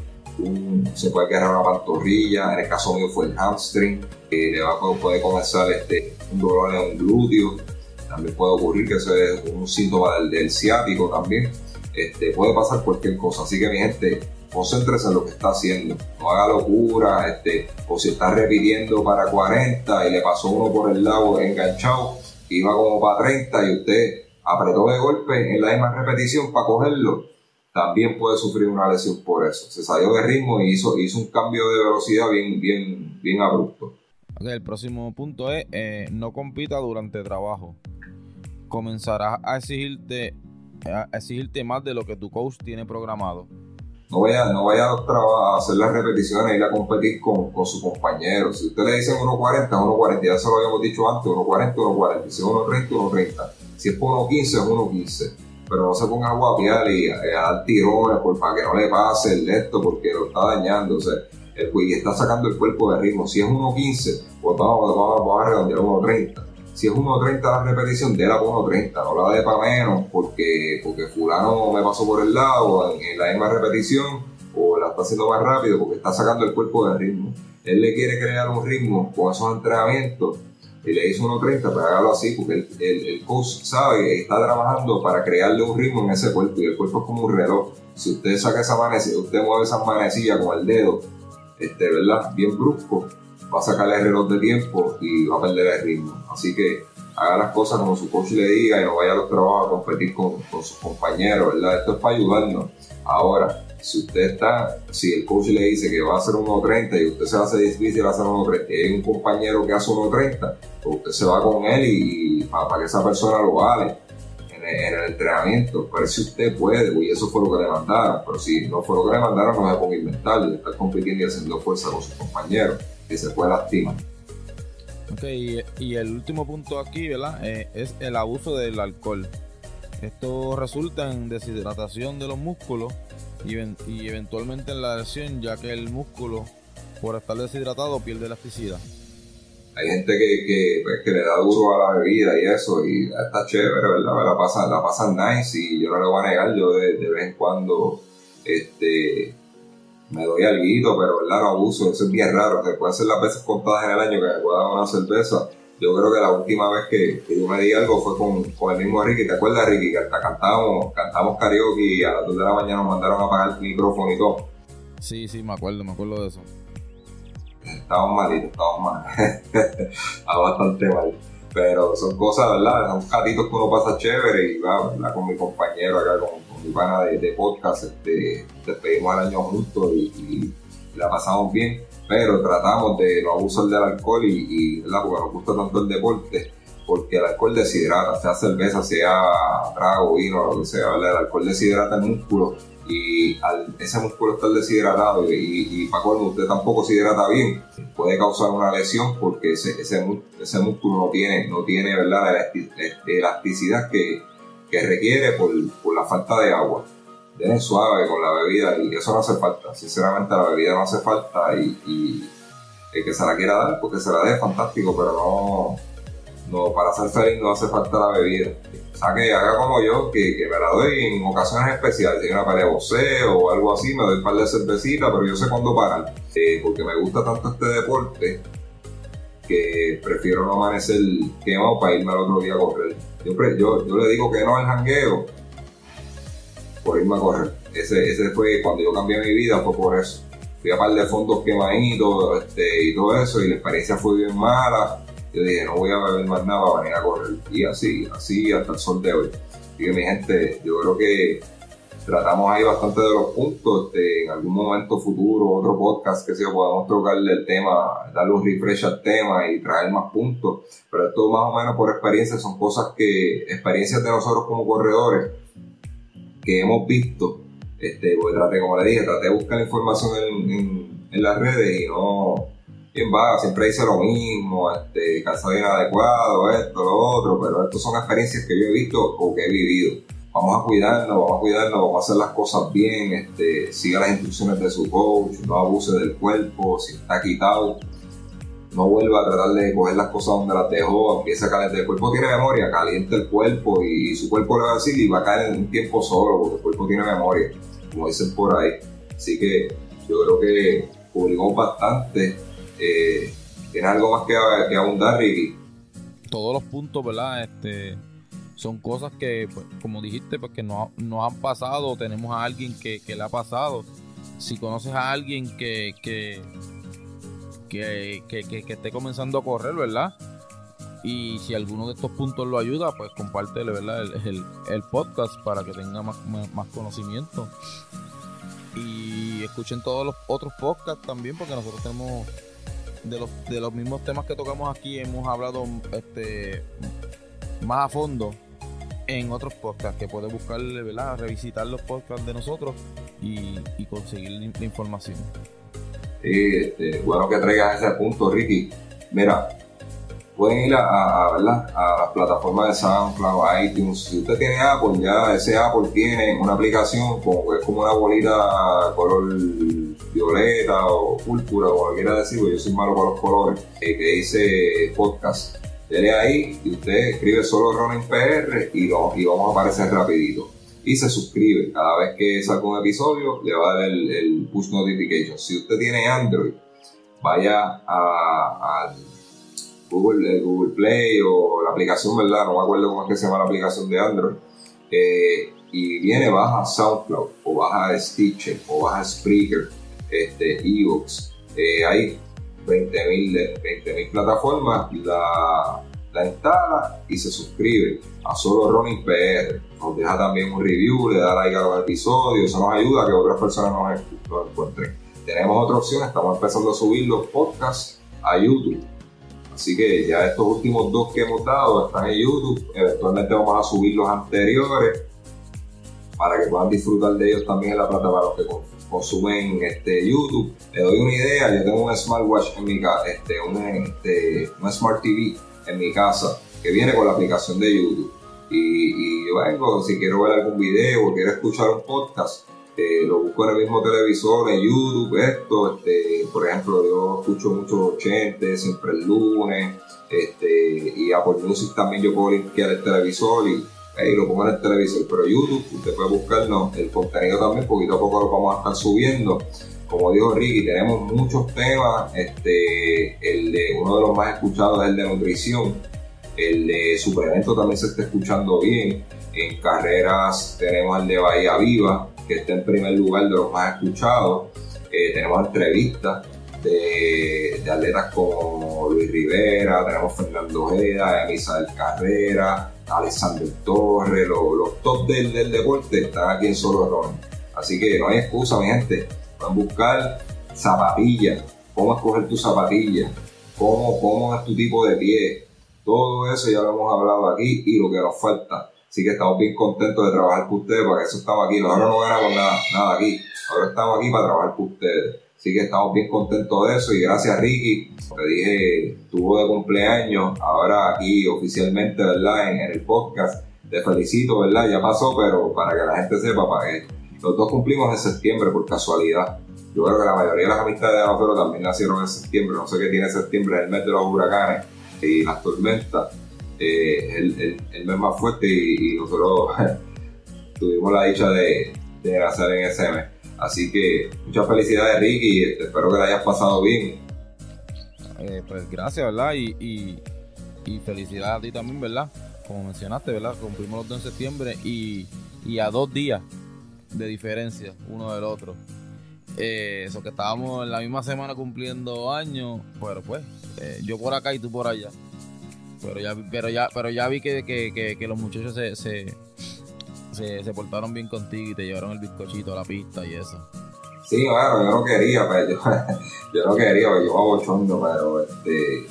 se puede quedar una pantorrilla, en el caso mío fue el hamstring, que le va, puede comenzar este, un dolor en un glúteo. También puede ocurrir que eso es un síntoma del, ciático también. Este, puede pasar cualquier cosa. Así que mi gente, concéntrese en lo que está haciendo. No haga locura, este, o si está repitiendo para 40 y le pasó uno por el lado enganchado, iba como para 30 y usted apretó de golpe en la misma repetición para cogerlo, también puede sufrir una lesión por eso. Se salió de ritmo y hizo, hizo un cambio de velocidad bien, bien, bien abrupto. el próximo punto es eh, no compita durante trabajo. Comenzarás a exigirte, a exigirte más de lo que tu coach tiene programado no vaya, no vaya a hacer las repeticiones, ir a competir con, con su compañero. Si usted le dicen 1.40, 1.40, ya se lo habíamos dicho antes, 1.40, 1.40, si es 1.30, 1.30. Si es por 1.15, es 1.15. Pero no se ponga a guapiar y a, dar tirones por, para que no le pase el esto porque lo está dañando. O sea, el, y está sacando el cuerpo de ritmo. Si es 1.15, pues vamos, vamos, vamos a redondear 1.30 si es 1.30 la repetición, de la 1.30, no la de para menos, porque, porque fulano me pasó por el lado en, la misma repetición, o la está haciendo más rápido porque está sacando el cuerpo de ritmo. Él le quiere crear un ritmo con esos entrenamientos y le hizo 1.30, pero hágalo así, porque el, el, coach sabe está trabajando para crearle un ritmo en ese cuerpo, y el cuerpo es como un reloj. Si usted saca esa manecilla, usted mueve esa manecilla con el dedo, este, ¿verdad? Bien brusco, va a sacarle el reloj de tiempo y va a perder el ritmo. Así que haga las cosas como su coach le diga y no vaya a los trabajos a competir con, sus compañeros, ¿verdad? Esto es para ayudarnos. Ahora, si usted está, si el coach le dice que va a hacer 1.30 y usted se hace difícil hacer 1.30 y hay un compañero que hace 1.30, pues usted se va con él y, para, que esa persona lo vale en el, entrenamiento. Pero si usted puede, y eso fue lo que le mandaron, pero si no fue lo que le mandaron, no se ponga inventar y estar compitiendo y haciendo fuerza con sus compañeros que se puede lastimar. Ok, y, el último punto aquí, ¿verdad? Eh, es el abuso del alcohol. Esto resulta en deshidratación de los músculos y, eventualmente en la lesión, ya que el músculo, por estar deshidratado, pierde elasticidad. Hay gente que, que, pues, que, le da duro a la bebida y eso, y está chévere, ¿verdad? La pasan, la pasan nice y yo no le voy a negar, yo de, de vez en cuando este, me doy algo, pero verdad no abuso, eso es bien raro. Se puede ser las veces contadas en el año que me pueda dar una cerveza. Yo creo que la última vez que, yo me di algo fue con, con, el mismo Ricky. ¿Te acuerdas, Ricky? Que hasta cantamos, cantamos karaoke y a las 2 de la mañana nos mandaron a apagar el micrófono y todo. Sí, sí, me acuerdo, me acuerdo de eso. Estamos malitos, estamos mal. a bastante mal. Pero son cosas, ¿verdad? Son catitos que uno pasa chévere y va, ¿verdad? Con mi compañero acá, con, mi pana de, podcast, este, despedimos el año juntos y, la pasamos bien. Pero tratamos de no abusar del alcohol y, y. Porque nos gusta tanto el deporte porque el alcohol deshidrata, sea cerveza, sea trago, vino, lo que sea, el alcohol deshidrata el músculo y al ese músculo estar deshidratado y, y, para cuando usted tampoco se hidrata bien, puede causar una lesión porque ese, ese, ese músculo no tiene, no tiene ¿verdad? la elasticidad que, que requiere por, por, la falta de agua. Deben suave con la bebida y eso no hace falta. Sinceramente la bebida no hace falta y, y el que se la quiera dar, porque se la dé fantástico, pero no, no, para ser feliz no hace falta la bebida. O sea, que haga como yo, que, que me la doy en ocasiones especiales. Si hay una pelea de boxeo o algo así, me doy un par de cervecitas, pero yo sé cuándo parar. Eh, porque me gusta tanto este deporte que prefiero no amanecer quemado para irme al otro día a correr. Yo, yo, yo le digo que no al jangueo por irme a correr. Ese, ese fue cuando yo cambié mi vida, fue por eso. Fui a par de fondos quemaditos este, y todo eso, y la experiencia fue bien mala yo dije, no voy a beber más nada para venir a correr. Y así, así hasta el sol de hoy. Así que mi gente, yo creo que tratamos ahí bastante de los puntos. Este, en algún momento futuro, otro podcast que sea, podamos tocarle el tema, darle un refresh al tema y traer más puntos. Pero esto más o menos por experiencia son cosas que, experiencias de nosotros como corredores que hemos visto. Este, porque traté, como le dije, traté de buscar información en, en las redes y no, bien vaga, siempre dice lo mismo, este, calzado inadecuado, esto, lo otro, pero estas son experiencias que yo he visto o que he vivido. Vamos a cuidarnos, vamos a cuidarnos, vamos a hacer las cosas bien, este, siga las instrucciones de su coach, no abuse del cuerpo, si está quitado, no vuelva a tratar de coger las cosas donde las dejó, empieza a calentar. El cuerpo tiene memoria, calienta el cuerpo y, su cuerpo le va a decir y va a caer en un tiempo solo, porque el cuerpo tiene memoria, como dicen por ahí. Así que yo creo que cubrimos bastante eh, ¿Tiene algo más que, que, abundar, Ricky? Todos los puntos, ¿verdad? Este, son cosas que, pues, como dijiste, pues que nos, han pasado, tenemos a alguien que, le ha pasado. Si conoces a alguien que, que, que, que, esté comenzando a correr, ¿verdad? Y si alguno de estos puntos lo ayuda, pues compártele, ¿verdad? El, el, podcast para que tenga más, más, conocimiento. Y escuchen todos los otros podcasts también, porque nosotros tenemos de los, de los mismos temas que tocamos aquí hemos hablado este más a fondo en otros podcasts que puedes buscarle, ¿verdad? Revisitar los podcasts de nosotros y, conseguir la información. Sí, este, bueno que traigas ese punto, Ricky. Mira, pueden ir a, a, a las plataformas de SoundCloud, iTunes. Si usted tiene Apple, ya ese Apple tiene una aplicación como, es como una bolita color violeta o púrpura o lo quiera decir, yo soy malo con los colores, eh, que dice podcast. Dele ahí y usted escribe solo Ronin PR y, y vamos a aparecer rapidito. Y se suscribe. Cada vez que salga un episodio le va a dar el, push notification. Si usted tiene Android, vaya a, Google, Google Play o la aplicación, ¿verdad? No me acuerdo cómo es que se llama la aplicación de Android. Eh, y viene, baja SoundCloud o baja Stitcher o baja Spreaker este, ebooks. Eh, 20.000 plataformas, la, la instala y se suscribe a solo Ronin PR. Nos deja también un review, le da like a los episodios, eso nos ayuda a que otras personas nos, encuentren. Tenemos otra opción, estamos empezando a subir los podcasts a YouTube. Así que ya estos últimos dos que hemos dado están en YouTube. Eventualmente vamos a subir los anteriores para que puedan disfrutar de ellos también en la plataforma que consumen este, YouTube. Le doy una idea, yo tengo un smartwatch en mi casa, este, este, un, Smart TV en mi casa que viene con la aplicación de YouTube. Y, yo vengo, si quiero ver algún video o quiero escuchar un podcast, eh, lo busco en el mismo televisor, en YouTube, esto, este, por ejemplo, yo escucho mucho 80, siempre el lunes, este, y Apple Music también yo puedo limpiar el televisor y y lo pongo en el televisor, pero YouTube, usted puede buscarnos el contenido también, poquito a poco lo vamos a estar subiendo. Como dijo Ricky, tenemos muchos temas, este, el de uno de los más escuchados es el de nutrición, el de suplemento también se está escuchando bien, en carreras tenemos el de Bahía Viva, que está en primer lugar de los más escuchados, eh, tenemos entrevistas, de, atletas como Luis Rivera, tenemos Fernando Ojeda, Misael Carrera, Alexander Torres, los, top del, deporte están aquí en Solo Ron. Así que no hay excusa, mi gente. Van a buscar zapatillas, cómo escoger tu zapatilla, cómo, cómo es tu tipo de pie. Todo eso ya lo hemos hablado aquí y lo que nos falta. Así que estamos bien contentos de trabajar con ustedes, porque eso estamos aquí. Nosotros no ganamos nada, nada aquí. Ahora estamos aquí para trabajar con ustedes. Así que estamos bien contentos de eso y gracias Ricky, te dije, tuvo de cumpleaños, ahora aquí oficialmente, ¿verdad? En, el podcast, te felicito, ¿verdad? Ya pasó, pero para que la gente sepa, para que los dos cumplimos en septiembre por casualidad. Yo creo que la mayoría de las amistades de nosotros también nacieron en septiembre, no sé qué tiene septiembre, el mes de los huracanes y las tormentas, eh, el, mes más fuerte y, nosotros tuvimos la dicha de, de nacer en ese mes. Así que muchas felicidades Ricky, espero que la hayas pasado bien. Eh, pues gracias, ¿verdad? Y, y, felicidades a ti también, ¿verdad? Como mencionaste, ¿verdad? Cumplimos los 2 de septiembre y, a dos días de diferencia uno del otro. Eh, eso que estábamos en la misma semana cumpliendo años, pero pues, eh, yo por acá y tú por allá. Pero ya, pero ya, pero ya vi que, que los muchachos se, se se, portaron bien contigo y te llevaron el bizcochito a la pista y eso. Sí, bueno, yo no quería, pero pues, yo, no quería, pero pues, yo a bochondo, pero este,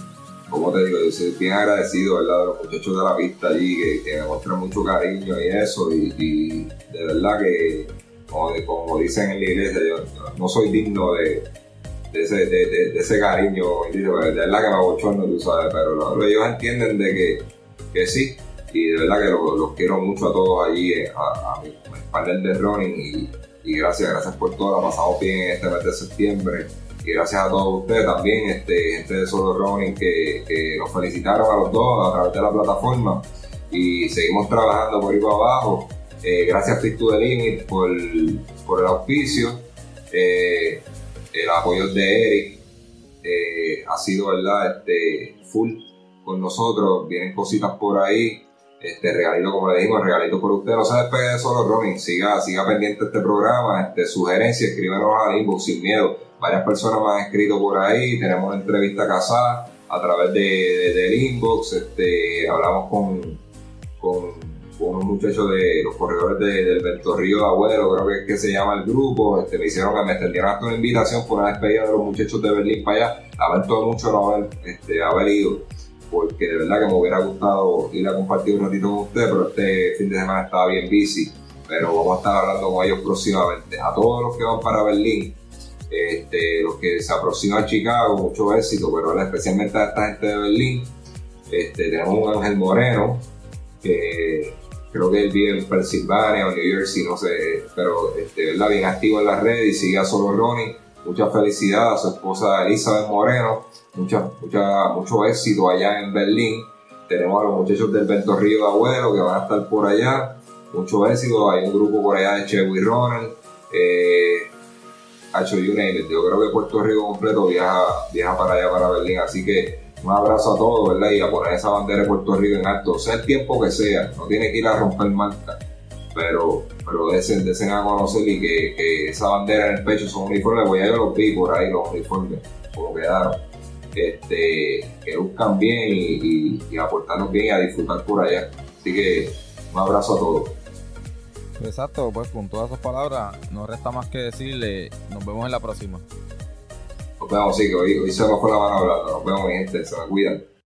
como te digo, yo soy bien agradecido, ¿verdad? De los muchachos de la pista allí que, que me muestran mucho cariño y eso, y, de verdad que, como, dicen en la iglesia, yo, no soy digno de, de ese, de, ese cariño, de verdad que me abochondo, tú sabes, pero ellos entienden de que, que sí, y de verdad que los, quiero mucho a todos allí, eh, a, a, mi, panel de running y, gracias, gracias por todo, la pasamos bien en este mes de septiembre. Y gracias a todos ustedes también, este, gente de Solo Running que, que nos felicitaron a los dos a través de la plataforma. Y seguimos trabajando por ahí abajo. Eh, gracias Fit to the Limit por, por el auspicio, eh, el apoyo de Eric ha sido verdad este, full con nosotros, vienen cositas por ahí este regalito, como le dijimos, regalito por usted. No se despegue de solo, Ronin. Siga, siga pendiente de este programa. Este, sugerencias, escríbanos al inbox sin miedo. Varias personas me han escrito por ahí. Tenemos una entrevista casada a través de, del inbox. Este, hablamos con, con, unos muchachos de los corredores del Ventorrío de Abuelo, creo que es que se llama el grupo. Este, me hicieron que me extendieran hasta una invitación por una despedida de los muchachos de Berlín para allá. Lamento mucho no haber, este, haber ido porque de verdad que me hubiera gustado ir a compartir un ratito con ustedes, pero este fin de semana estaba bien busy, pero vamos a estar hablando con ellos próximamente. A todos los que van para Berlín, este, los que se aproximan a Chicago, mucho éxito, pero especialmente a esta gente de Berlín, este, tenemos un Ángel Moreno, que creo que él vive en Pensilvania o New Jersey, no sé, pero este, ¿verdad? bien activo en las redes y sigue a solo Ronnie. Mucha felicidad a su esposa Elizabeth Moreno mucha, mucha, mucho éxito allá en Berlín. Tenemos a los muchachos del Vento Río de Abuelo que van a estar por allá. Mucho éxito. Hay un grupo por allá de Chewy Ronald. Eh, Yo creo que Puerto Rico completo viaja, viaja para allá, para Berlín. Así que un abrazo a todos, ¿verdad? Y a poner esa bandera de Puerto Rico en alto, sea el tiempo que sea. No tiene que ir a romper marca. Pero, pero desen, desen a conocer y que, esa bandera en el pecho son uniformes. Voy a yo los vi por ahí, los uniformes, como quedaron este, que buscan bien y, y, aportarnos bien y a disfrutar por allá. Así que un abrazo a todos. Exacto, pues con todas esas palabras no resta más que decirle, nos vemos en la próxima. Nos vemos, sí, que hoy, hoy se me fue la mano hablando. Nos vemos, mi gente, se me cuidan.